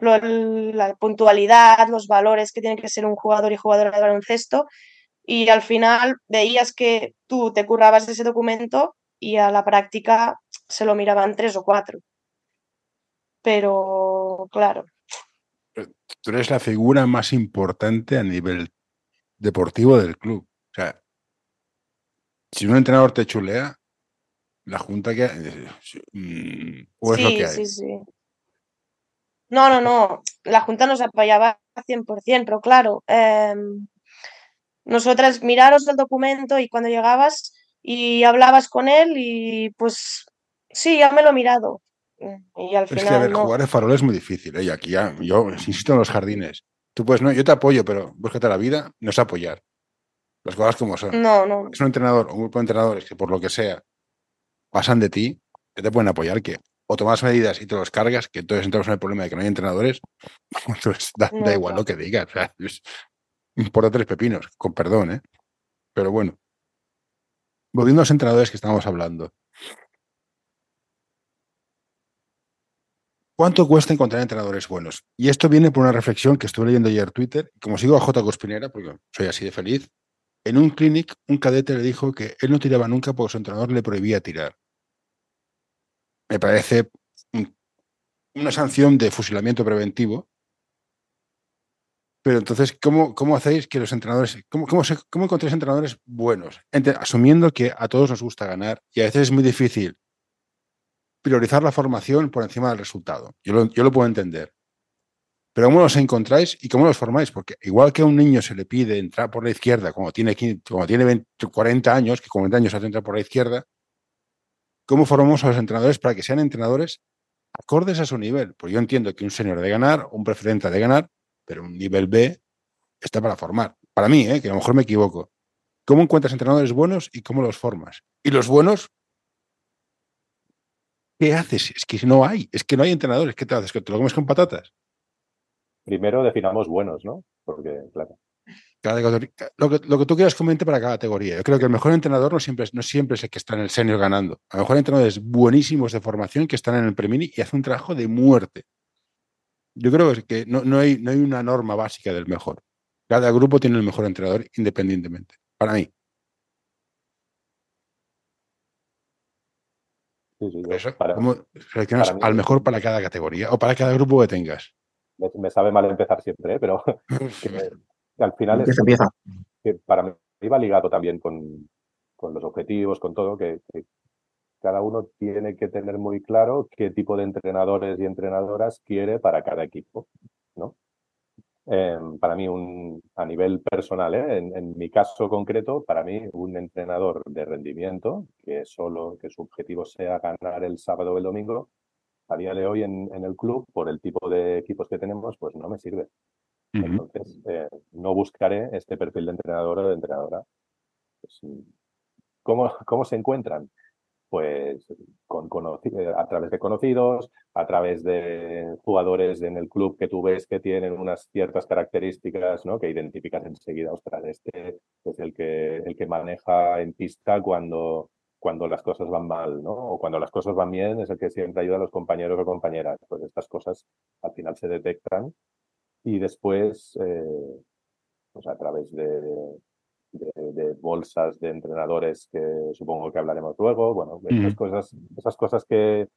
la puntualidad, los valores que tiene que ser un jugador y jugadora de baloncesto y al final veías que tú te currabas de ese documento y a la práctica se lo miraban tres o cuatro. Pero claro. Tú eres la figura más importante a nivel deportivo del club. O sea, si un entrenador te chulea, la junta que... Mm, o es lo que hay. Sí, sí. No, no, no. La junta nos apoyaba 100%, pero claro, em, nosotras miraros el documento y cuando llegabas y hablabas con él y pues sí, ya me lo he mirado. Y al final. Es que, a ver, jugar de farol es muy difícil. ¿eh? Y aquí ya, yo insisto en los jardines. Tú pues no, yo te apoyo, pero búscate la vida, no es apoyar. Las cosas como son. No, no. Es un entrenador, un grupo de entrenadores que por lo que sea pasan de ti, que te pueden apoyar, que o tomas medidas y te los cargas, que entonces entramos en el problema de que no hay entrenadores, [laughs] entonces da, igual lo que digas. O sea, importa tres pepinos, con perdón, ¿eh? Pero bueno. Volviendo a los entrenadores que estábamos hablando. ¿Cuánto cuesta encontrar entrenadores buenos? Y esto viene por una reflexión que estuve leyendo ayer en Twitter. Como sigo a J. Cospinera, porque soy así de feliz, en un clinic un cadete le dijo que él no tiraba nunca porque su entrenador le prohibía tirar. Me parece una sanción de fusilamiento preventivo pero entonces, ¿cómo, cómo hacéis que los entrenadores, cómo, cómo, encontráis entrenadores buenos? asumiendo que a todos nos gusta ganar y a veces es muy difícil priorizar la formación por encima del resultado. Yo lo, yo lo puedo entender. Pero ¿cómo los encontráis y cómo los formáis? Porque igual que a un niño se le pide entrar por la izquierda cuando tiene, cuando tiene 40 años, que con 40 años hace entrar por la izquierda, ¿cómo formamos a los entrenadores para que sean entrenadores acordes a su nivel? Porque yo entiendo que un señor de ganar, un preferente de ganar, pero un nivel B está para formar. Para mí, ¿eh? que a lo mejor me equivoco. ¿Cómo encuentras entrenadores buenos y cómo los formas? Y los buenos, ¿qué haces? Es que no hay, es que no hay entrenadores. ¿Qué te haces? ¿Que te lo comes con patatas? Primero definamos buenos, ¿no? Porque, claro. Lo, que, lo que tú quieras comente para cada categoría. Yo creo que el mejor entrenador no siempre, no siempre es el que está en el senior ganando. A lo mejor entrenadores buenísimos de formación que están en el premini y hacen un trabajo de muerte. Yo creo que no, no, hay, no hay una norma básica del mejor. Cada grupo tiene el mejor entrenador independientemente, para mí. Eso, para, al mejor para cada categoría o para cada grupo que tengas. Me, sabe mal empezar siempre, ¿eh? pero [laughs] al final es, Que para mí va ligado también con, con los objetivos, con todo, que, cada uno tiene que tener muy claro qué tipo de entrenadores y entrenadoras quiere para cada equipo, ¿no? Em, para mí, un, a nivel personal, ¿eh? en, mi caso concreto, para mí, un entrenador de rendimiento que solo que su objetivo sea ganar el sábado o el domingo, a día de hoy en, el club, por el tipo de equipos que tenemos, pues no me sirve. Entonces, eh, no buscaré este perfil de entrenador o de entrenadora. Pues, ¿cómo, ¿Cómo se encuentran? pues con, eh, a través de conocidos, a través de jugadores en el club que tú ves que tienen unas ciertas características, ¿no? Que identificas enseguida, ostras, este es el que, el que maneja en pista cuando, cuando las cosas van mal, ¿no? O cuando las cosas van bien es el que siempre ayuda a los compañeros o compañeras. Pues estas cosas al final se detectan y después, eh, pues a través de, de, bolsas de entrenadores que supongo que hablaremos luego. Bueno, esas cosas, esas cosas que,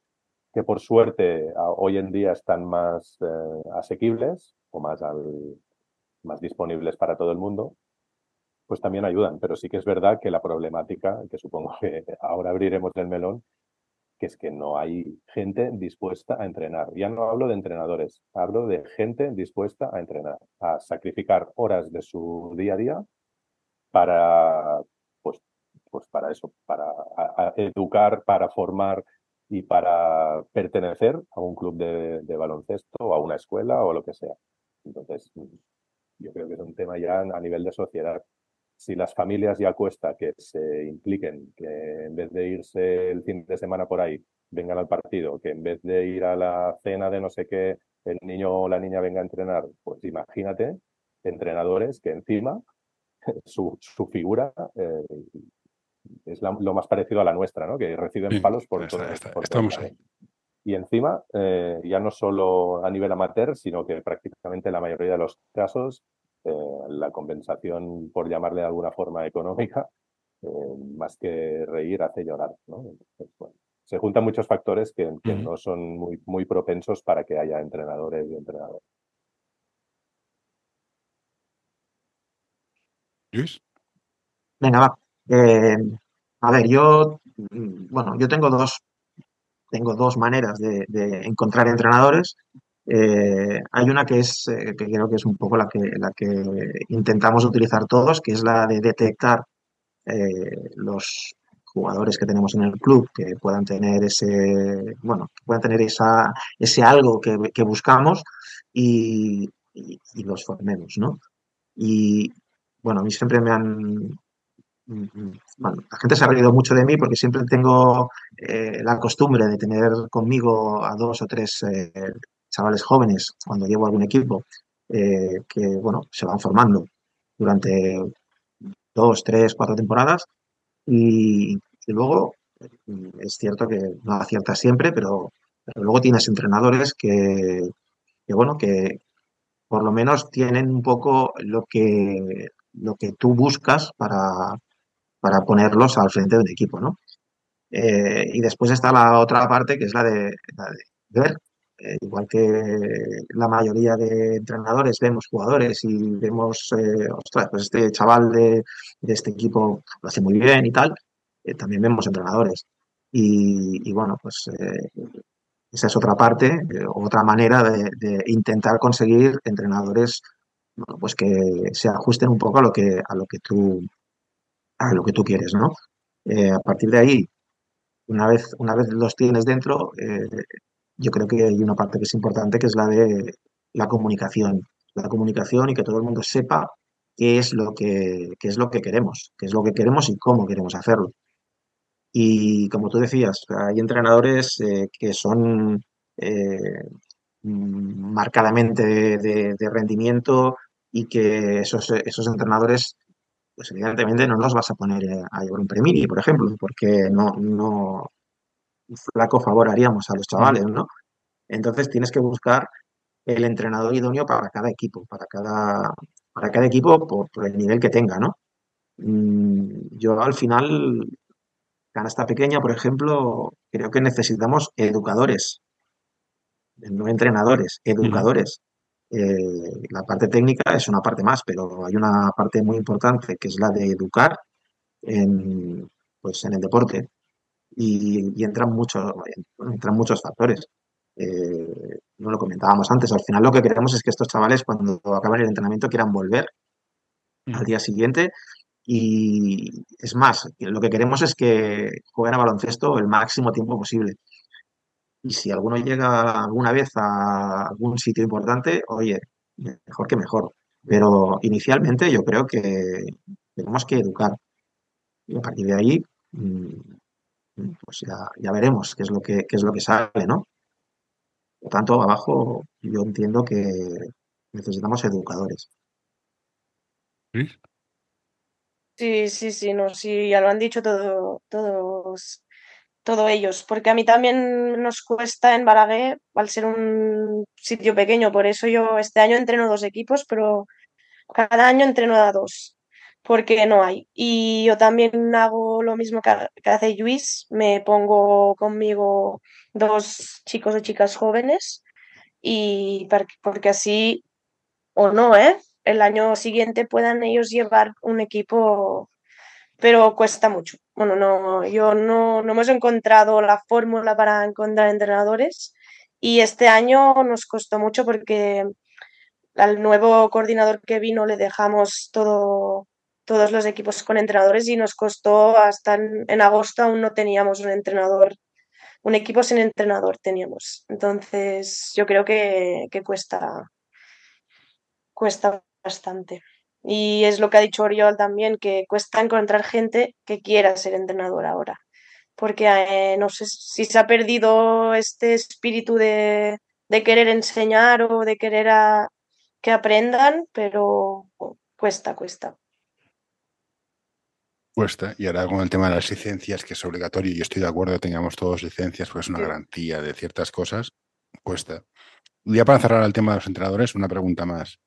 que por suerte hoy en día están más eh, asequibles o más, al, más disponibles para todo el mundo, pues también ayudan. Pero sí que es verdad que la problemática, que supongo que ahora abriremos el melón, que es que no hay gente dispuesta a entrenar. Ya no hablo de entrenadores, hablo de gente dispuesta a entrenar, a sacrificar horas de su día a día para, pues, pues para eso, para educar, para formar y para pertenecer a un club de, de, baloncesto o a una escuela o lo que sea. Entonces, yo creo que es un tema ya a nivel de sociedad. Si las familias ya cuesta que se impliquen, que en vez de irse el fin de semana por ahí, vengan al partido, que en vez de ir a la cena de no sé qué, el niño o la niña venga a entrenar, pues imagínate entrenadores que encima [laughs] su, su figura eh, es lo más parecido a la nuestra, ¿no? Que reciben palos por, todo, Estamos ahí. Y encima, eh, ya no solo a nivel amateur, sino que prácticamente en la mayoría de los casos, eh, la compensación, por llamarle de alguna forma económica, eh, más que reír, hace llorar. ¿no? se juntan muchos factores que, no son muy, muy propensos para que haya entrenadores y entrenadores. Luis. Venga, va. Eh, a ver, yo, mm, bueno, yo tengo dos, tengo dos maneras de, encontrar entrenadores. Eh, hay una que es, eh, que creo que es un poco la que, la que intentamos utilizar todos, que es la de detectar los jugadores que tenemos en el club que puedan tener ese, bueno, puedan tener esa, ese algo que, buscamos y, y, los formemos, ¿no? Y bueno, a mí siempre me han, bueno, la gente se ha reído mucho de mí porque siempre tengo eh, la costumbre de tener conmigo a dos o tres eh, chavales jóvenes cuando llevo algún equipo eh, que, bueno, se van formando durante dos, tres, cuatro temporadas y, luego es cierto que no acierta siempre, pero, luego tienes entrenadores que, que, bueno, que por lo menos tienen un poco lo que, lo que tú buscas para, para ponerlos al frente de un equipo, ¿no? Eh, y después está la otra parte que es la de, ver, eh, igual que la mayoría de entrenadores vemos jugadores y vemos, eh, ostras, pues este chaval de, este equipo lo hace muy bien y tal, también vemos entrenadores. Y, bueno, pues esa es otra parte, otra manera de, intentar conseguir entrenadores pues que se ajusten un poco a lo que, a lo que tú a lo que tú quieres, ¿no? Eh, a partir de ahí, una vez, una vez los tienes dentro, eh, yo creo que hay una parte que es importante, que es la de la comunicación. La comunicación y que todo el mundo sepa qué es lo que, es lo que queremos, qué es lo que queremos y cómo queremos hacerlo. Y como tú decías, hay entrenadores eh, que son marcadamente de, rendimiento y que esos, esos entrenadores pues evidentemente no los vas a poner eh, a llevar un premini, por ejemplo, porque no, no flaco favor haríamos a los chavales, ¿no? Entonces tienes que buscar el entrenador idóneo para cada equipo, para cada, para cada equipo por, el nivel que tenga, ¿no? Mm, yo al final, canasta pequeña, por ejemplo, creo que necesitamos educadores, no entrenadores, educadores. Eh, la parte técnica es una parte más, pero hay una parte muy importante que es la de educar en, pues en el deporte y, entran, muchos entran muchos factores. Eh, no lo comentábamos antes, al final lo que queremos es que estos chavales cuando acaben el entrenamiento quieran volver al día siguiente y es más, lo que queremos es que jueguen a baloncesto el máximo tiempo posible. Y si alguno llega alguna vez a algún sitio importante, oye, mejor que mejor. Pero inicialmente yo creo que tenemos que educar. Y a partir de ahí, mm, pues ya, veremos qué es lo que, es lo que sale, ¿no? Por tanto, abajo yo entiendo que necesitamos educadores. Sí, sí, sí, no, sí, ya lo han dicho todo, todos todo ellos, porque a mí también nos cuesta en Balaguer, al ser un sitio pequeño, por eso yo este año entreno dos equipos, pero cada año entreno a dos, porque no hay. Y yo también hago lo mismo que, hace Luis, me pongo conmigo dos chicos o chicas jóvenes y porque así, o no, ¿eh? el año siguiente puedan ellos llevar un equipo pero cuesta mucho. Bueno, no, yo no, no hemos encontrado la fórmula para encontrar entrenadores y este año nos costó mucho porque al nuevo coordinador que vino le dejamos todo todos los equipos con entrenadores y nos costó hasta en, agosto aún no teníamos un entrenador, un equipo sin entrenador teníamos. Entonces yo creo que, que cuesta, cuesta bastante. Y es lo que ha dicho Oriol también, que cuesta encontrar gente que quiera ser entrenador ahora. Porque eh, no sé si se ha perdido este espíritu de, de querer enseñar o de querer que aprendan, pero cuesta, cuesta. Cuesta, y ahora con el tema de las licencias, que es obligatorio, y estoy de acuerdo tengamos todos licencias, pues es una garantía de ciertas cosas, cuesta. Ya para cerrar el tema de los entrenadores, una pregunta más.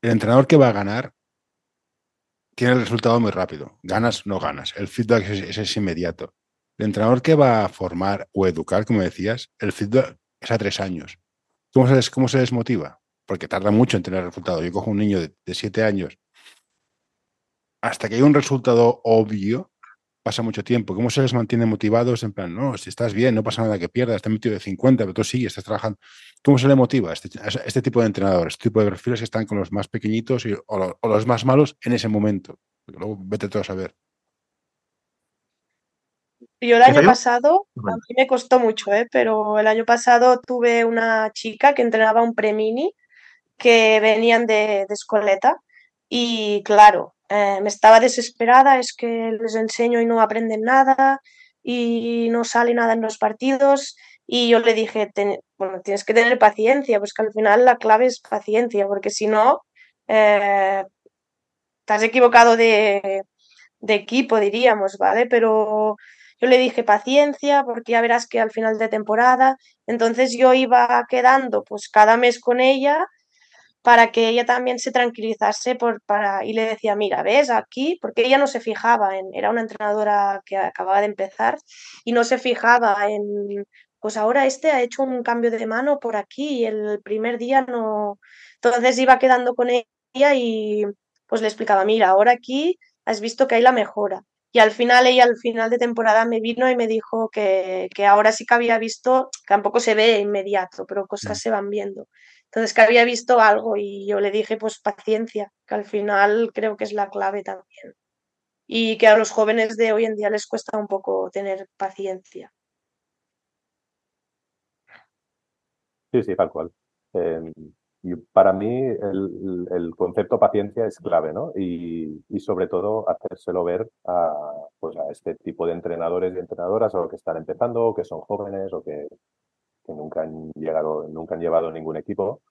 El entrenador que va a ganar tiene el resultado muy rápido. Ganas, no ganas. El feedback es, es, inmediato. El entrenador que va a formar o educar, como decías, el feedback es a tres años. ¿Cómo se, cómo se desmotiva? Porque tarda mucho en tener resultado. Yo cojo un niño de, de siete años. Hasta que hay un resultado obvio, pasa mucho tiempo. ¿Cómo se les mantiene motivados? En plan, no, si estás bien, no pasa nada que pierdas, estás metido de 50, pero tú sigues, estás trabajando. ¿Cómo se le motiva a este, este, tipo de entrenadores, este tipo de perfiles que están con los más pequeñitos y, o, los más malos en ese momento? luego vete todo a saber. Yo el año pasado, a mí me costó mucho, ¿eh? pero el año pasado tuve una chica que entrenaba un premini que venían de, de Escoleta y claro, eh, me estaba desesperada, es que les enseño y no aprenden nada y no sale nada en los partidos. Y yo le dije, bueno, tienes que tener paciencia, pues que al final la clave es paciencia, porque si no, eh, has equivocado de, de equipo, diríamos, ¿vale? Pero yo le dije paciencia, porque ya verás que al final de temporada, entonces yo iba quedando pues cada mes con ella para que ella también se tranquilizase por, para, y le decía, mira, ves aquí, porque ella no se fijaba en, era una entrenadora que acababa de empezar y no se fijaba en, pues ahora este ha hecho un cambio de mano por aquí y el primer día no, entonces iba quedando con ella y pues le explicaba, mira, ahora aquí has visto que hay la mejora. Y al final ella al final de temporada me vino y me dijo que, que ahora sí que había visto, que tampoco se ve inmediato, pero cosas mm. se van viendo. Entonces, que había visto algo y yo le dije, pues paciencia, que al final creo que es la clave también. Y que a los jóvenes de hoy en día les cuesta un poco tener paciencia. Sí, sí, tal cual. Em, y para mí el, concepto paciencia es clave, ¿no? Y, sobre todo hacérselo ver a, pues a este tipo de entrenadores y entrenadoras o que están empezando, o que son jóvenes o que, que nunca han llegado, nunca han llevado ningún equipo,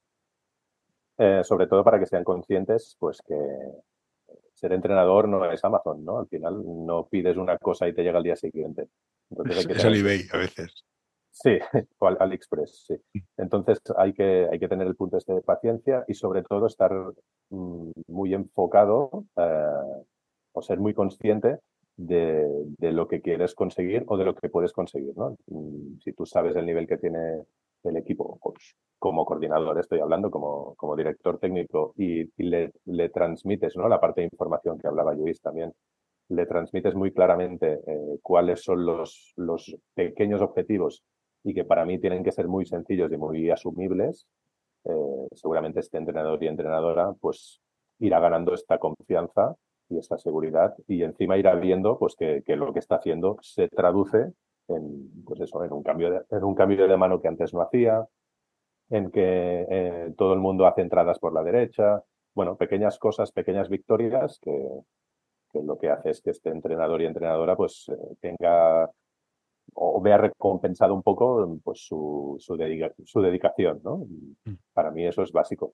eh, sobre todo para que sean conscientes, pues que ser entrenador no es Amazon, ¿no? Al final no pides una cosa y te llega al día siguiente. Entonces, es, el eBay a veces. Sí, [laughs] o al AliExpress, sí. Entonces hay que, hay que tener el punto este de paciencia y sobre todo estar mm, muy enfocado eh, o ser muy consciente de, lo que quieres conseguir o de lo que puedes conseguir. ¿no? Mm, si tú sabes el nivel que tiene el equipo, pues, como coordinador estoy hablando, como, como director técnico, y, le, le, transmites ¿no? la parte de información que hablaba Luis también, le transmites muy claramente eh, cuáles son los, los pequeños objetivos y que para mí tienen que ser muy sencillos y muy asumibles, eh, seguramente este entrenador y entrenadora pues irá ganando esta confianza y esta seguridad y encima irá viendo pues que, lo que está haciendo se traduce en pues eso en un cambio de, en un cambio de mano que antes no hacía en que eh, todo el mundo hace entradas por la derecha. Bueno pequeñas cosas pequeñas victorias que, lo que hace es que este entrenador y entrenadora pues eh, tenga o vea recompensado un poco pues su, su, su dedicación no mm. para mí eso es básico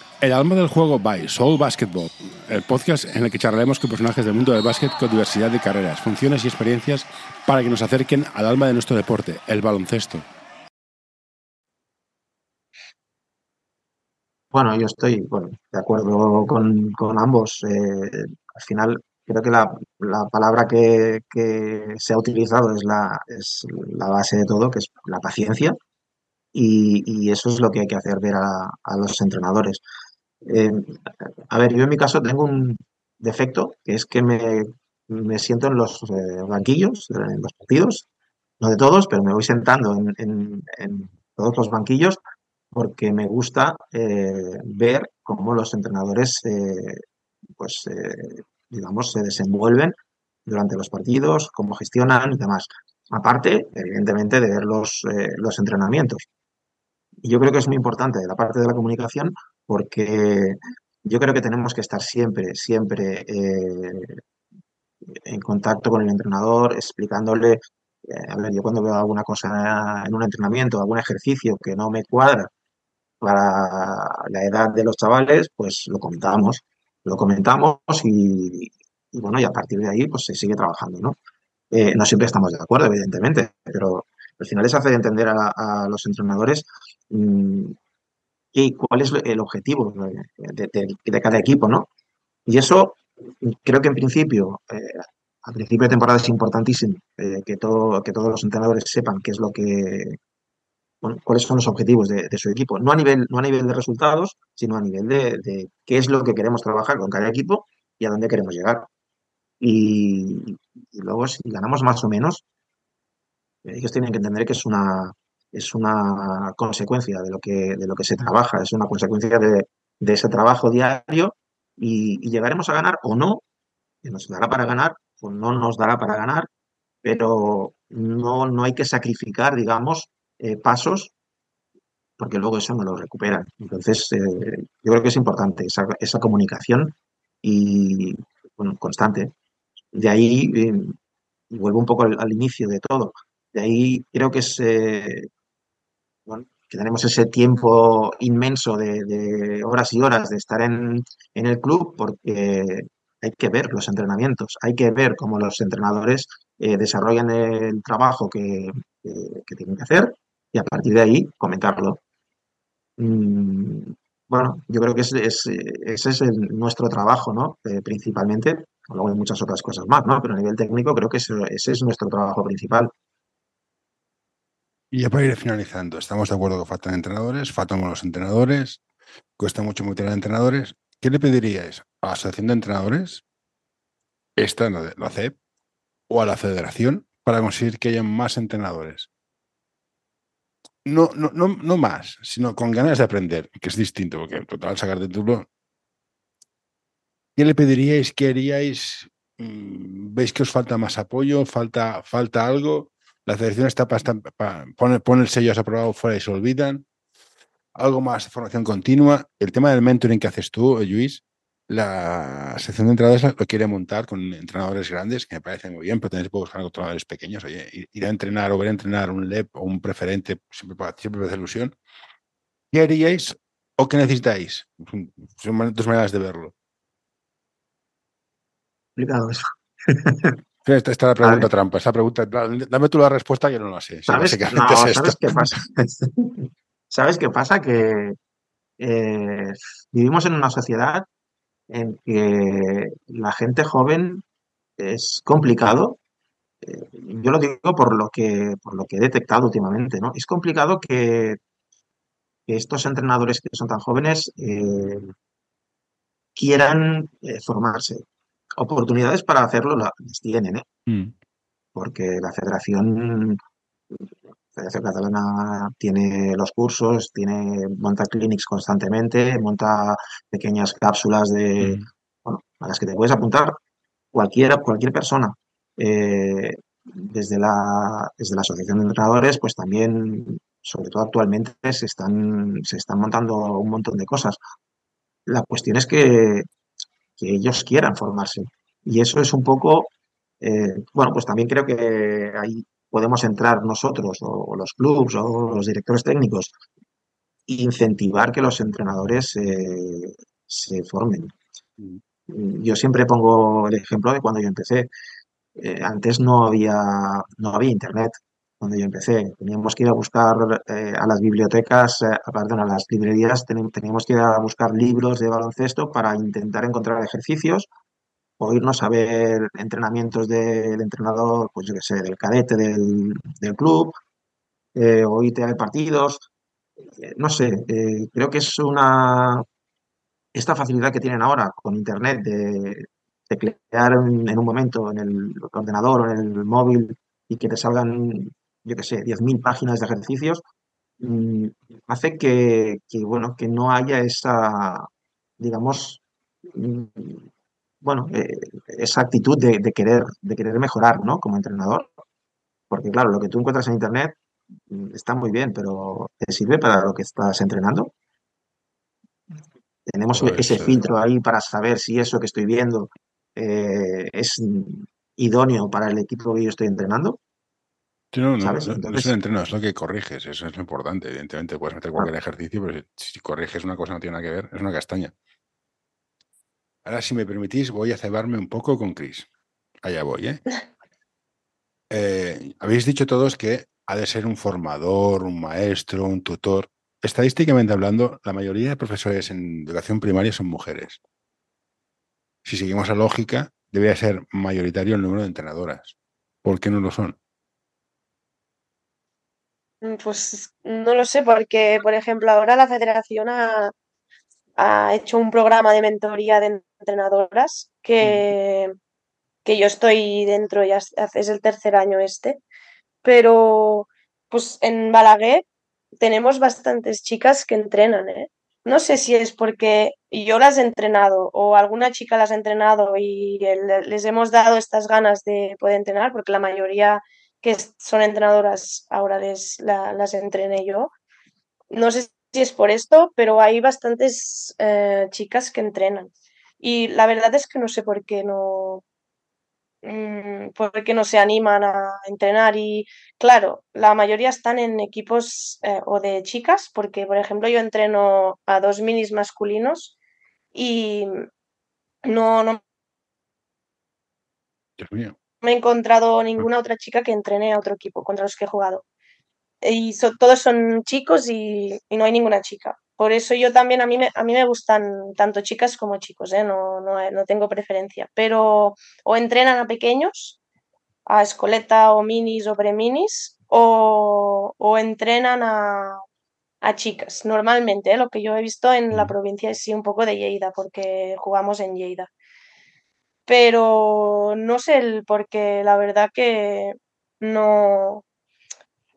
El alma del juego by Soul Basketball, el podcast en el que charlaremos con personajes del mundo del básquet con diversidad de carreras, funciones y experiencias para que nos acerquen al alma de nuestro deporte, el baloncesto. Bueno, yo estoy de acuerdo con, ambos. Eh, al final, creo que la, palabra que, se ha utilizado es la, es la base de todo, que es la paciencia, y, eso es lo que hay que hacer ver a, los entrenadores. Eh, a ver, yo en mi caso tengo un defecto, que es que me, siento en los eh, banquillos, en los partidos, no de todos, pero me voy sentando en, todos los banquillos porque me gusta eh, ver cómo los entrenadores, pues, digamos, se desenvuelven durante los partidos, cómo gestionan y demás. Aparte, evidentemente, de ver los, los entrenamientos. Y yo creo que es muy importante la parte de la comunicación porque yo creo que tenemos que estar siempre, siempre eh, en contacto con el entrenador, explicándole, eh, a ver, yo cuando veo alguna cosa en un entrenamiento, algún ejercicio que no me cuadra para la edad de los chavales, pues lo comentamos, lo comentamos y, bueno, y a partir de ahí pues se sigue trabajando, ¿no? Eh, no siempre estamos de acuerdo, evidentemente, pero al final es hacer entender a los entrenadores Mm, y cuál es el objetivo de, cada equipo, ¿no? Y eso creo que en principio, eh, a principio de temporada es importantísimo eh, que, que todos los entrenadores sepan qué es lo que, cuáles son los objetivos de, su equipo, no a nivel, no a nivel de resultados, sino a nivel de, qué es lo que queremos trabajar con cada equipo y a dónde queremos llegar. Y, y luego si ganamos más o menos, ellos tienen que entender que es una, es una consecuencia de lo que, de lo que se trabaja, es una consecuencia de, ese trabajo diario y, llegaremos a ganar o no, que nos dará para ganar o no nos dará para ganar, pero no, no hay que sacrificar, digamos, eh, pasos porque luego eso no lo recuperan. Entonces, eh, yo creo que es importante esa, esa comunicación y constante. De ahí, eh, y vuelvo un poco al, inicio de todo, de ahí creo que es que tenemos ese tiempo inmenso de, horas y horas de estar en, el club porque hay que ver los entrenamientos, hay que ver cómo los entrenadores eh, desarrollan el trabajo que, tienen que hacer y a partir de ahí comentarlo. Mm, bueno, yo creo que ese, es nuestro trabajo, ¿no? Eh, principalmente, luego hay muchas otras cosas más, ¿no? Pero a nivel técnico creo que ese es nuestro trabajo principal. Y ya para ir finalizando, estamos de acuerdo que faltan entrenadores, faltan los entrenadores, cuesta mucho a entrenadores. ¿Qué le pediríais a la asociación de entrenadores, esta, la, CEP, o a la federación para conseguir que haya más entrenadores? No, no, no, no más, sino con ganas de aprender, que es distinto, porque en total sacar de título. ¿Qué le pediríais? ¿Qué haríais? Mm, ¿Veis que os falta más apoyo? ¿Falta, falta algo? La federación está para, poner, el sello aprobado fuera y se olvidan. Algo más formación continua. El tema del mentoring que haces tú, Luis, la sección de entrenadores lo quiere montar con entrenadores grandes, que me parece muy bien, pero se puede buscar entrenadores pequeños. Oye, ir a entrenar o ver a entrenar un LEP o un preferente siempre, siempre me hace ilusión. ¿Qué haríais o qué necesitáis? Son dos maneras de verlo. Complicado eso. [laughs] Esta, es la pregunta trampa. Esa pregunta, dame tú la respuesta, yo no la sé. ¿Sabes, ¿sabes qué pasa? [laughs] ¿Sabes qué pasa? Que eh, vivimos en una sociedad en que la gente joven es complicado. Eh, yo lo digo por lo que por lo que he detectado últimamente, ¿no? Es complicado que, estos entrenadores que son tan jóvenes eh, quieran formarse oportunidades para hacerlo las tienen, ¿eh? Mm. Porque la federación, Federación Catalana tiene los cursos, tiene, monta clinics constantemente, monta pequeñas cápsulas de, mm. a las que te puedes apuntar cualquiera, cualquier persona. Eh, desde la, desde la Asociación de Entrenadores, pues también, sobre todo actualmente, se están, se están montando un montón de cosas. La cuestión es que que ellos quieran formarse. Y eso es un poco, eh, bueno, pues también creo que ahí podemos entrar nosotros o, los clubes o los directores técnicos, incentivar que los entrenadores eh, se formen. Yo siempre pongo el ejemplo de cuando yo empecé. Eh, antes no había, no había internet cuando yo empecé. Teníamos que ir a buscar eh, a las bibliotecas, eh, perdón, a las librerías, teníamos que ir a buscar libros de baloncesto para intentar encontrar ejercicios o irnos a ver entrenamientos del entrenador, pues yo qué sé, del cadete del, club, eh, o irte a ver partidos. Eh, no sé, creo que es una. Esta facilidad que tienen ahora con Internet de, crear en, un momento en el ordenador o en el móvil y que te salgan, yo qué sé, 10.000 páginas de ejercicios, mm, hace que, bueno, que no haya esa, digamos, mm, bueno, eh, esa actitud de, querer, de querer mejorar, ¿no? Como entrenador. Porque claro, lo que tú encuentras en Internet mm, está muy bien, pero ¿te sirve para lo que estás entrenando? Tenemos pues, ese eh, filtro ahí para saber si eso que estoy viendo eh, es idóneo para el equipo que yo estoy entrenando. No, no, es el entreno, es lo que corriges, eso es lo importante. Evidentemente, puedes meter cualquier ejercicio, pero si, corriges una cosa no tiene nada que ver, es una castaña. Ahora, si me permitís, voy a cebarme un poco con Chris. Allá voy, ¿eh? [laughs] ¿eh? Habéis dicho todos que ha de ser un formador, un maestro, un tutor. Estadísticamente hablando, la mayoría de profesores en educación primaria son mujeres. Si seguimos la lógica, debería ser mayoritario el número de entrenadoras. ¿Por qué no lo son? Mm, pues no lo sé, porque, por ejemplo, ahora la federación ha, ha hecho un programa de mentoría de entrenadoras que, que yo estoy dentro, ya es el tercer año este, pero pues en Balaguer tenemos bastantes chicas que entrenan, ¿eh? No sé si es porque yo las he entrenado o alguna chica las ha entrenado y les hemos dado estas ganas de poder entrenar, porque la mayoría que son entrenadoras ahora las entrené yo. No sé si es por esto, pero hay bastantes eh, chicas que entrenan. Y la verdad es que no sé por qué no, mm, por qué no se animan a entrenar. Y claro, la mayoría están en equipos eh, o de chicas, porque por ejemplo yo entreno a dos minis masculinos y no, no me he encontrado ninguna otra chica que entrene a otro equipo contra los que he jugado y todos son chicos y, no hay ninguna chica. Por eso yo también, a mí me, a mí me gustan tanto chicas como chicos, ¿eh? no, no, tengo preferencia, pero o entrenan a pequeños, a escoleta o minis o preminis, o, o entrenan a, a chicas, normalmente, ¿eh? lo que yo he visto en la mm. provincia es sí un poco de Lleida, porque jugamos en Lleida. Pero no sé el porque la verdad que no,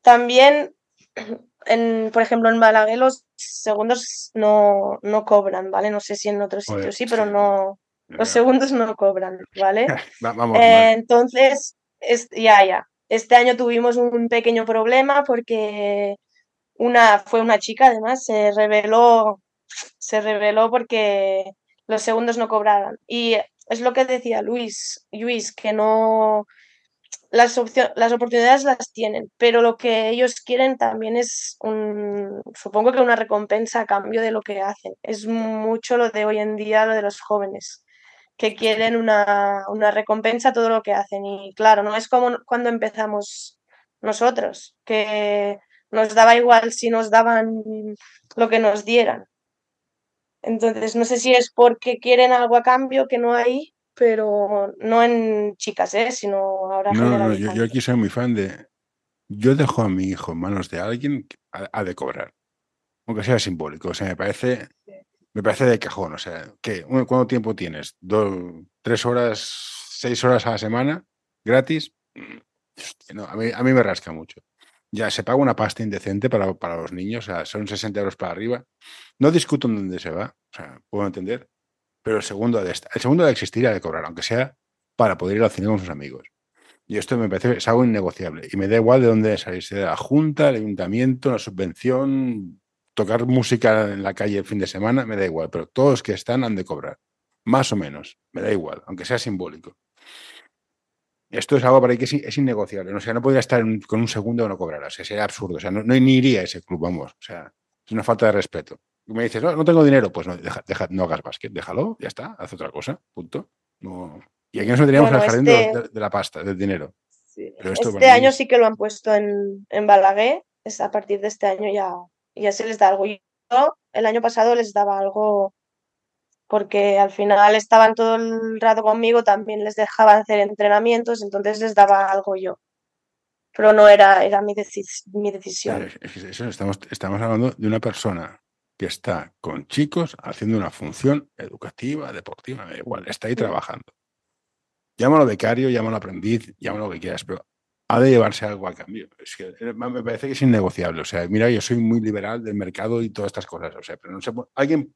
también, [clears throat] en, por ejemplo, en Balaguer los segundos no, no cobran, ¿vale? No sé si en otros sitios sí, pero no, los segundos no cobran, ¿vale? [laughs] Eh, entonces, ya, ya. Este año tuvimos un pequeño problema porque una fue una chica, además, se reveló, se reveló porque los segundos no cobraban. Y es lo que decía Luis, Luis, que no, las, las oportunidades las tienen, pero lo que ellos quieren también es, un, supongo que una recompensa a cambio de lo que hacen. Es mucho lo de hoy en día, lo de los jóvenes, que quieren una, una recompensa a todo lo que hacen. Y claro, no es como cuando empezamos nosotros, que nos daba igual si nos daban lo que nos dieran. Entonces, no sé si es porque quieren algo a cambio que no hay pero no en chicas, ¿eh? sino ahora no, no, yo, aquí soy muy fan de. Yo dejo a mi hijo en manos de alguien que ha, de cobrar, aunque sea simbólico. O sea, me parece, me parece de cajón. O sea, ¿qué? ¿cuánto tiempo tienes? ¿Tres horas, seis horas a la semana gratis? [clears throat] No, a, mí, a mí me rasca mucho. Ya se paga una pasta indecente para, para los niños, o sea, son 60 euros para arriba. No discuto en dónde se va, o sea, puedo entender, pero el segundo de el segundo de existir ha de cobrar, aunque sea para poder ir al cine con sus amigos. Y esto me parece es algo innegociable. Y me da igual de dónde salirse, de la Junta, el Ayuntamiento, la subvención, tocar música en la calle el fin de semana, me da igual. Pero todos que están han de cobrar. Más o menos. Me da igual, aunque sea simbólico. Esto es algo para que es, innegociable. O sea, no podría estar con un segundo o no cobrar. O sea, sería absurdo. O sea, no, no ni iría a ese club, vamos. O sea, es una falta de respeto me dices, no, no tengo dinero, pues no, deja, no hagas básquet, déjalo, ya está, haz otra cosa, punto. Y aquí nos meteríamos al jardín de, la pasta, del dinero. este año sí que lo han puesto en, en Balaguer, es a partir de este año ya, ya se les da algo. Yo el año pasado les daba algo porque al final estaban todo el rato conmigo, también les dejaba hacer entrenamientos, entonces les daba algo yo. Pero no era, era mi, mi decisión. estamos, estamos hablando de una persona que está con chicos haciendo una función educativa, deportiva, da igual, está ahí trabajando. Llámalo becario, llámalo aprendiz, llámalo lo que quieras, pero ha de llevarse algo a cambio. Es que eh, me parece que es innegociable. O sea, mira, yo soy muy liberal del mercado y todas estas cosas. O sea, pero no sé, alguien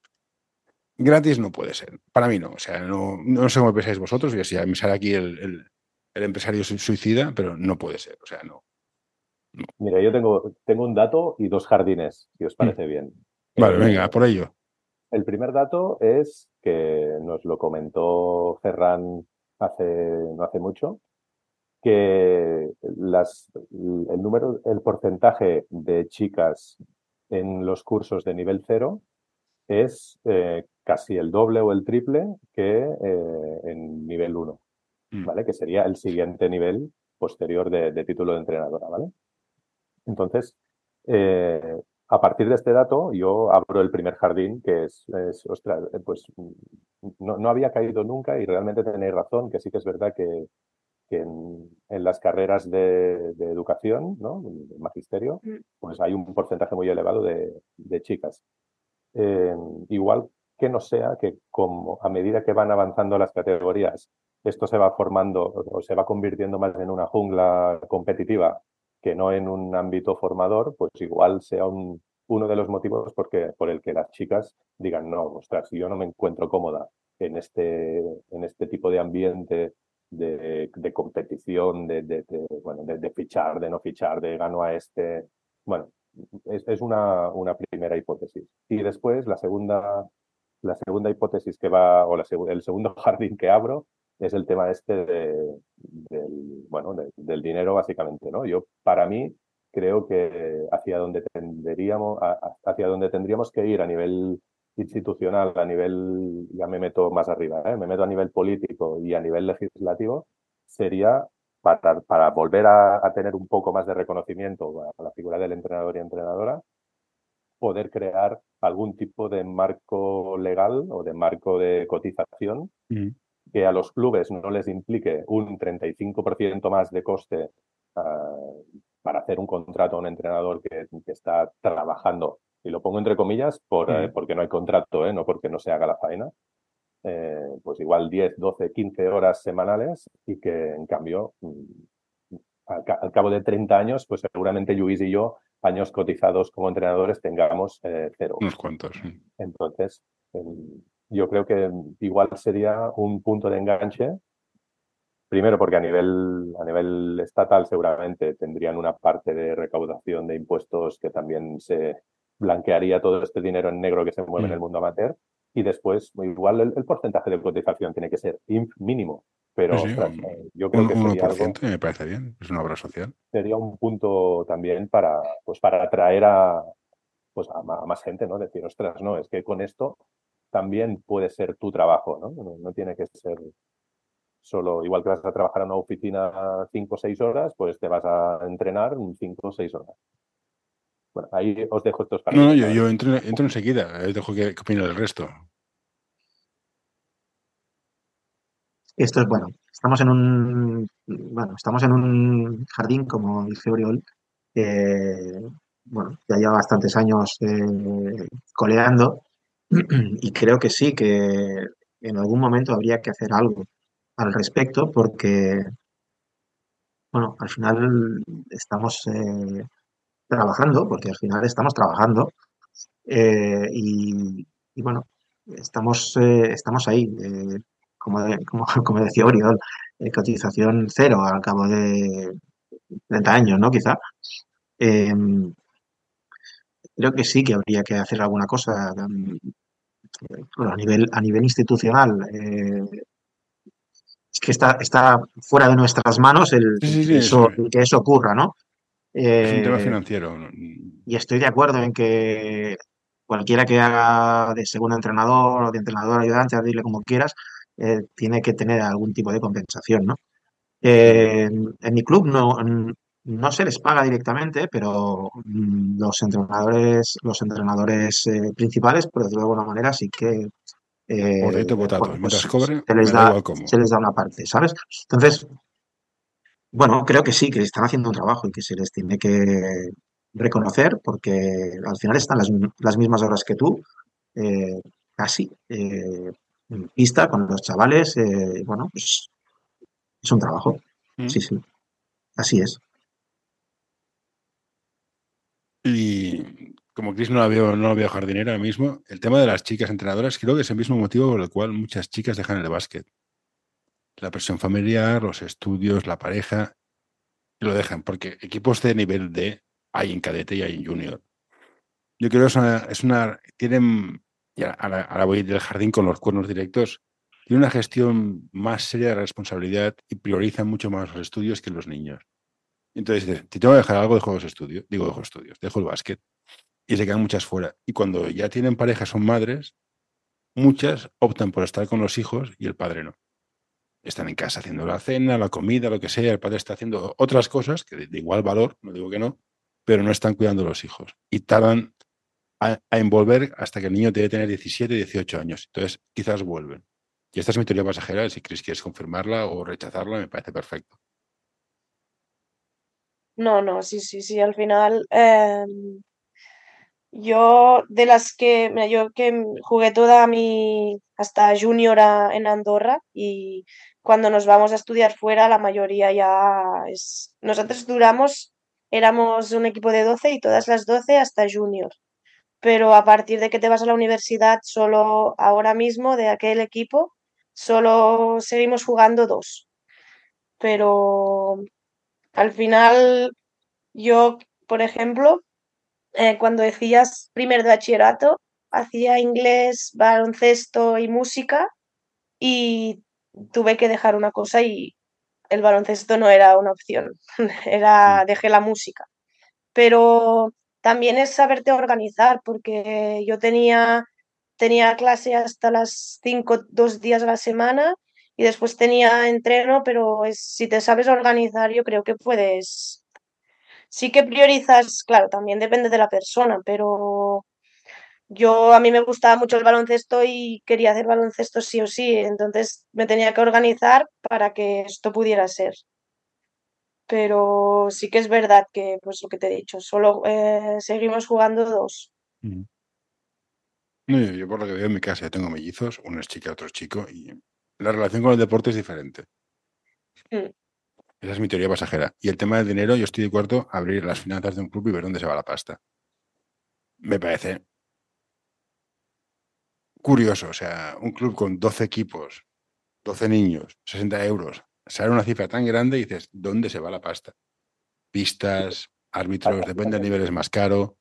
gratis no puede ser. Para mí no. O sea, no, no sé cómo pensáis vosotros. Y así me sale aquí el, el, empresario suicida, pero no puede ser. O sea, no. Mira, yo tengo, tengo un dato y dos jardines, si os mm. parece bien. Vale, eh, venga, por ello. El primer dato es que nos lo comentó Ferran hace, no hace mucho, que las, el número, el porcentaje de chicas en los cursos de nivel cero es eh, casi el doble o el triple que eh, en nivel 1, mm. ¿vale? Que sería el siguiente nivel posterior de, título de entrenadora, ¿vale? Entonces, eh, a partir de este dato, yo abro el primer jardín, que es, es ostras, pues no, no, había caído nunca y realmente tenéis razón, que sí que es verdad que, que en, las carreras de, educación, ¿no? De magisterio, mm. pues hay un porcentaje muy elevado de, chicas. Eh, igual que no sea que como a medida que van avanzando las categorías, esto se va formando o se va convirtiendo más en una jungla competitiva que no en un ámbito formador, pues igual sea un, uno de los motivos porque, por el que las chicas digan, no, ostras, yo no me encuentro cómoda en este, en este tipo de ambiente de, competición, de, de, bueno, de, fichar, de no fichar, de gano a este. Bueno, es, es una, una, primera hipótesis. Y después la segunda, la segunda hipótesis que va, o la, el segundo [laughs] jardín que abro, es el tema este de, del, bueno, del dinero, básicamente. ¿no? Yo, para mí, creo que hacia donde tendríamos, hacia donde tendríamos que ir a nivel institucional, a nivel, ya me meto más arriba, ¿eh? me meto a nivel político y a nivel legislativo, sería para, para volver a, tener un poco más de reconocimiento a la figura del entrenador y entrenadora, poder crear algún tipo de marco legal o de marco de cotización mm. que a los clubes no les implique un 35% más de coste ah, para hacer un contrato a un entrenador que, que está trabajando y lo pongo entre comillas por, eh, porque no hay contrato, ¿eh? no porque no se haga la faena, eh, pues igual 10, 12, 15 horas semanales y que en cambio, mm, al, cabo de 30 años, pues seguramente Luis y yo, años cotizados como entrenadores, tengamos cero. Unos cuantos. Entonces, yo creo que igual sería un punto de enganche Primero porque a nivel, a nivel estatal seguramente tendrían una parte de recaudación de impuestos que también se, blanquearía todo este dinero en negro que se mueve en el mm. mundo amateur. Y después, igual el, porcentaje de cotización tiene que ser mínimo, pero eh, yo creo que sería algo, me parece bien, es una obra social. Sería un punto también para, pues para atraer a, pues a, más gente, ¿no? Decir, ostras, no, es que con esto también puede ser tu trabajo, ¿no? No, no tiene que ser solo, igual que vas a trabajar en una oficina cinco o seis horas, pues te vas a entrenar cinco o seis horas. Bueno, ahí os dejo estos No, no, yo, yo entro, entro, enseguida, os dejo que, el resto. Esto es bueno. Estamos en un bueno, estamos en un jardín, como dice Oriol, que bueno, ya lleva bastantes años eh, coleando [clears throat] y creo que sí, que en algún momento habría que hacer algo al respecto porque, bueno, al final estamos eh, trabajando, porque al final estamos trabajando eh, y, bueno, estamos, eh, estamos ahí, eh, como, [laughs] como, decía Oriol, cotización cero al cabo de 30 años, ¿no? Quizá. Em, creo que sí que habría que hacer alguna cosa em, a nivel, a nivel institucional. es que está, está fuera de nuestras manos el, eso, el que eso ocurra, ¿no? es un tema eh, financiero. Y estoy de acuerdo en que cualquiera que haga de segundo entrenador o de entrenador ayudante, dile como quieras, eh, tiene que tener algún tipo de compensación, ¿no? en mi club no, no se les paga directamente, pero mm, los entrenadores, los entrenadores eh, principales, por decirlo de alguna manera, sí que eh, Potato, potato. bueno, pues cobre, se, les da se les una parte, ¿sabes? Entonces, bueno, creo que sí, que están haciendo un trabajo y que se les tiene que reconocer porque al final están las, las mismas horas que tú, eh, casi, en pista con los chavales. eh, bueno, pues es un trabajo. Mm. Sí, sí. Así es. Y como Chris no la veo, no la veo jardinera ahora mismo, el tema de las chicas entrenadoras creo que es el mismo motivo por el cual muchas chicas dejan el básquet. La presión familiar, los estudios, la pareja, y lo dejan, porque equipos de nivel D hay en cadete y hay en junior. Yo creo que es una, es una tienen, y ahora, ahora voy del jardín con los cuernos directos, tiene una gestión más seria de responsabilidad y priorizan mucho más los estudios que los niños. Entonces, si tengo que dejar algo, dejo los estudios, digo, dejo estudios, dejo el básquet. Y se quedan muchas fuera. Y cuando ya tienen pareja, son madres, muchas optan por estar con los hijos y el padre no. Están en casa haciendo la cena, la comida, lo que sea, el padre está haciendo otras cosas que de igual valor, no digo que no, pero no están cuidando a los hijos. Y tardan a, envolver hasta que el niño debe tener 17, 18 años. Entonces, quizás vuelven. Y esta es mi teoría pasajera, si Chris quieres confirmarla o rechazarla, me parece perfecto. No, no, sí, sí, sí, al final em, yo de las que, yo que jugué toda mi, hasta junior en Andorra y cuando nos vamos a estudiar fuera la mayoría ya es, nosotros duramos, éramos un equipo de 12 y todas las 12 hasta junior, pero a partir de que te vas a la universidad, solo ahora mismo de aquel equipo, solo seguimos jugando dos, pero al final yo, por ejemplo, eh, cuando decías primer de bachillerato, hacía inglés, baloncesto y música y tuve que dejar una cosa y el baloncesto no era una opción, [laughs] era dejé la música. Pero también es saberte organizar porque yo tenía, tenía clase hasta las 5, dos días a la semana y después tenía entreno, pero si te sabes organizar yo creo que puedes sí que priorizas, claro, también depende de la persona, pero yo a mí me gustaba mucho el baloncesto y quería hacer baloncesto sí o sí, entonces me tenía que organizar para que esto pudiera ser. Pero sí que es verdad que, pues lo que te he dicho, solo eh, seguimos jugando dos. No, yo, yo por lo que veo en mi casa, yo tengo mellizos, uno es chica, otro es chico, y la relación con el deporte es diferente. Mm. Esa es mi teoría pasajera. Y el tema del dinero, yo estoy de acuerdo a abrir las finanzas de un club y ver dónde se va la pasta. Me parece curioso, o sea, un club con 12 equipos, 12 niños, 60 euros, sale una cifra tan grande y dices, ¿dónde se va la pasta? Pistas, árbitros, depende del nivel, es más caro.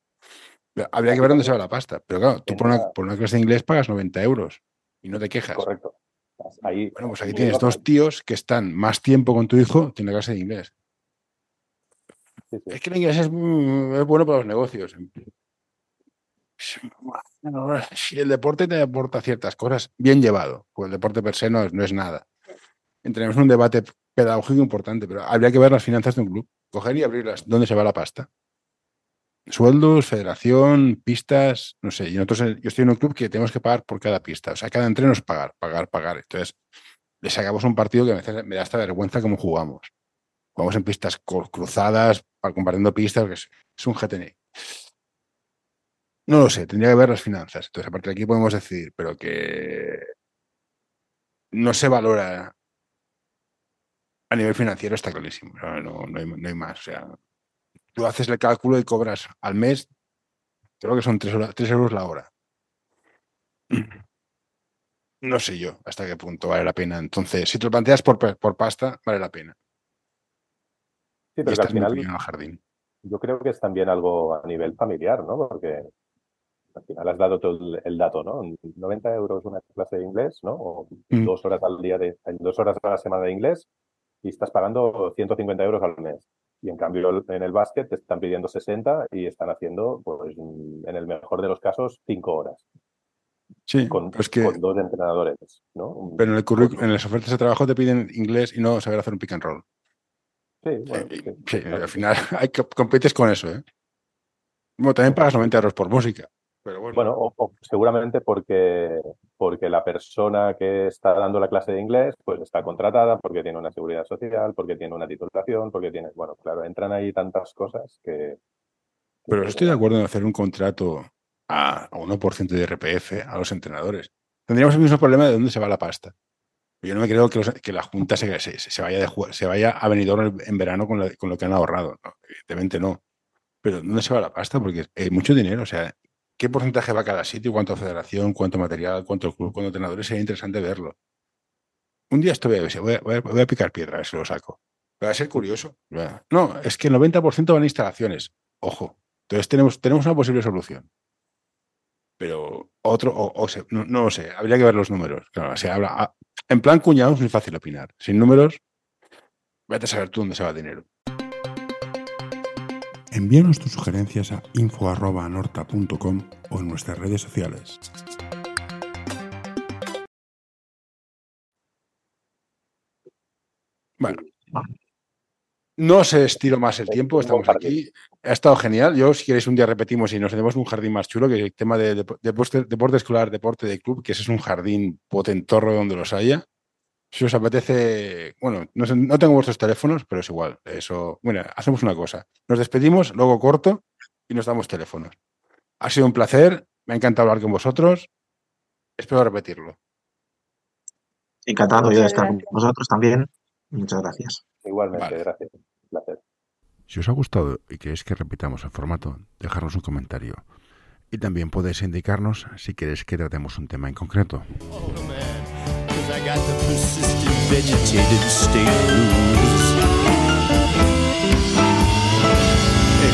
Habría que ver dónde se va la pasta. Pero claro, tú por una, por una clase de inglés pagas 90 euros y no te quejas. Correcto. Ahí, Bueno, pues aquí tienes dos tíos que están más tiempo con tu hijo que en la clase de inglés. sí, sí. Es que el inglés es, mm, es bueno para los negocios. [laughs] Si el deporte te aporta ciertas cosas, bien llevado, pues el deporte per se no es, no es nada. Tenemos un debate pedagógico importante, pero habría que ver las finanzas de un club, coger y abrirlas. ¿Dónde se va la pasta? Sueldos, federación, pistas, no sé. Y nosotros, eh, yo estoy en un club que tenemos que pagar por cada pista. O sea, cada entreno es pagar, pagar, pagar. Entonces, le sacamos un partido que a veces me da hasta vergüenza cómo jugamos. Jugamos en pistas cruzadas, pa- compartiendo pistas, que es, es un GTN. No lo sé, tendría que ver las finanzas. Entonces, a partir de aquí podemos decidir, pero que no se valora a nivel financiero está clarísimo. No, no, hay, no hay más. O sea, tú haces el cálculo y cobras al mes, creo que son 3, euros la hora. [clears throat] No sé yo hasta qué punto vale la pena. Entonces, si te lo planteas por, por pasta, vale la pena. Sí, pero al final opinión al jardín. yo creo que es también algo a nivel familiar, ¿no? Porque al final has dado todo el, el dato, ¿no? 90 euros una clase de inglés, ¿no? O Mm. dos horas al día de, dos horas a la semana de inglés y estás pagando 150 euros al mes. Y en cambio en el básquet te están pidiendo 60 y están haciendo, pues en el mejor de los casos, 5 horas Sí, con, que dos entrenadores, ¿no? pero en, el en las ofertas de trabajo te piden inglés y no saber hacer un pick and roll. Sí, bueno, Eh, sí. sí, al final [laughs] hay que compites con eso, ¿eh? Bueno, también pagas 90 euros por música. Pero bueno, Bueno, o, o seguramente porque porque la persona que está dando la clase de inglés pues está contratada porque tiene una seguridad social, porque tiene una titulación, porque tiene, bueno, claro, entran ahí tantas cosas que... Pero estoy de acuerdo en hacer un contrato a, 1% de RPF a los entrenadores. Tendríamos el mismo problema de dónde se va la pasta. Yo no me creo que, la Junta se, se, vaya de, se vaya a Benidorm en verano con, lo que han ahorrado. Evidentemente no. Pero ¿dónde se va la pasta? Porque hay mucho dinero. O sea, ¿qué porcentaje va cada sitio? ¿Cuánto federación? ¿Cuánto material? ¿Cuánto club? ¿Cuánto entrenadores? Sería interesante verlo. Un día esto voy a, voy a, voy a picar piedra, a ver si lo saco. Va a ser curioso. No, es que el 90% van a instalaciones. Ojo. Entonces tenemos, tenemos una posible solución pero otro, o, no, lo sé, habría que ver los números. Claro, se habla, ah, en plan cuñado es muy fácil opinar. Sin números, vete a saber tú dónde se va el dinero. Envíanos tus sugerencias a info.anorta.com o en nuestras redes sociales. Bueno, no se estiro más el tiempo, estamos aquí. Ha estado genial. Yo, si queréis, un día repetimos y nos tenemos un jardín más chulo, que el tema de, deporte, escolar, deporte de club, que ese es un jardín potentorro donde los haya. Si os apetece, bueno, no, tengo vuestros teléfonos, pero es igual. Eso, bueno, hacemos una cosa. Nos despedimos, luego corto y nos damos teléfonos. Ha sido un placer, me ha encantado hablar con vosotros. Espero repetirlo. Encantado yo de estar con vosotros también. Muchas gracias. Igualmente, gracias. Un placer. Si os ha gustado y queréis que repitamos el formato, dejadnos un comentario. Y también podéis indicarnos si queréis que tratemos un tema en concreto. Oh, Hey,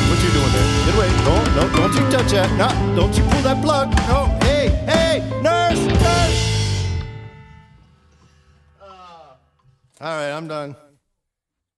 what you doing there? Get away. No, no, don't you touch that. No, don't you pull that plug. No, hey, hey, nurse, nurse. Uh, all right, I'm done.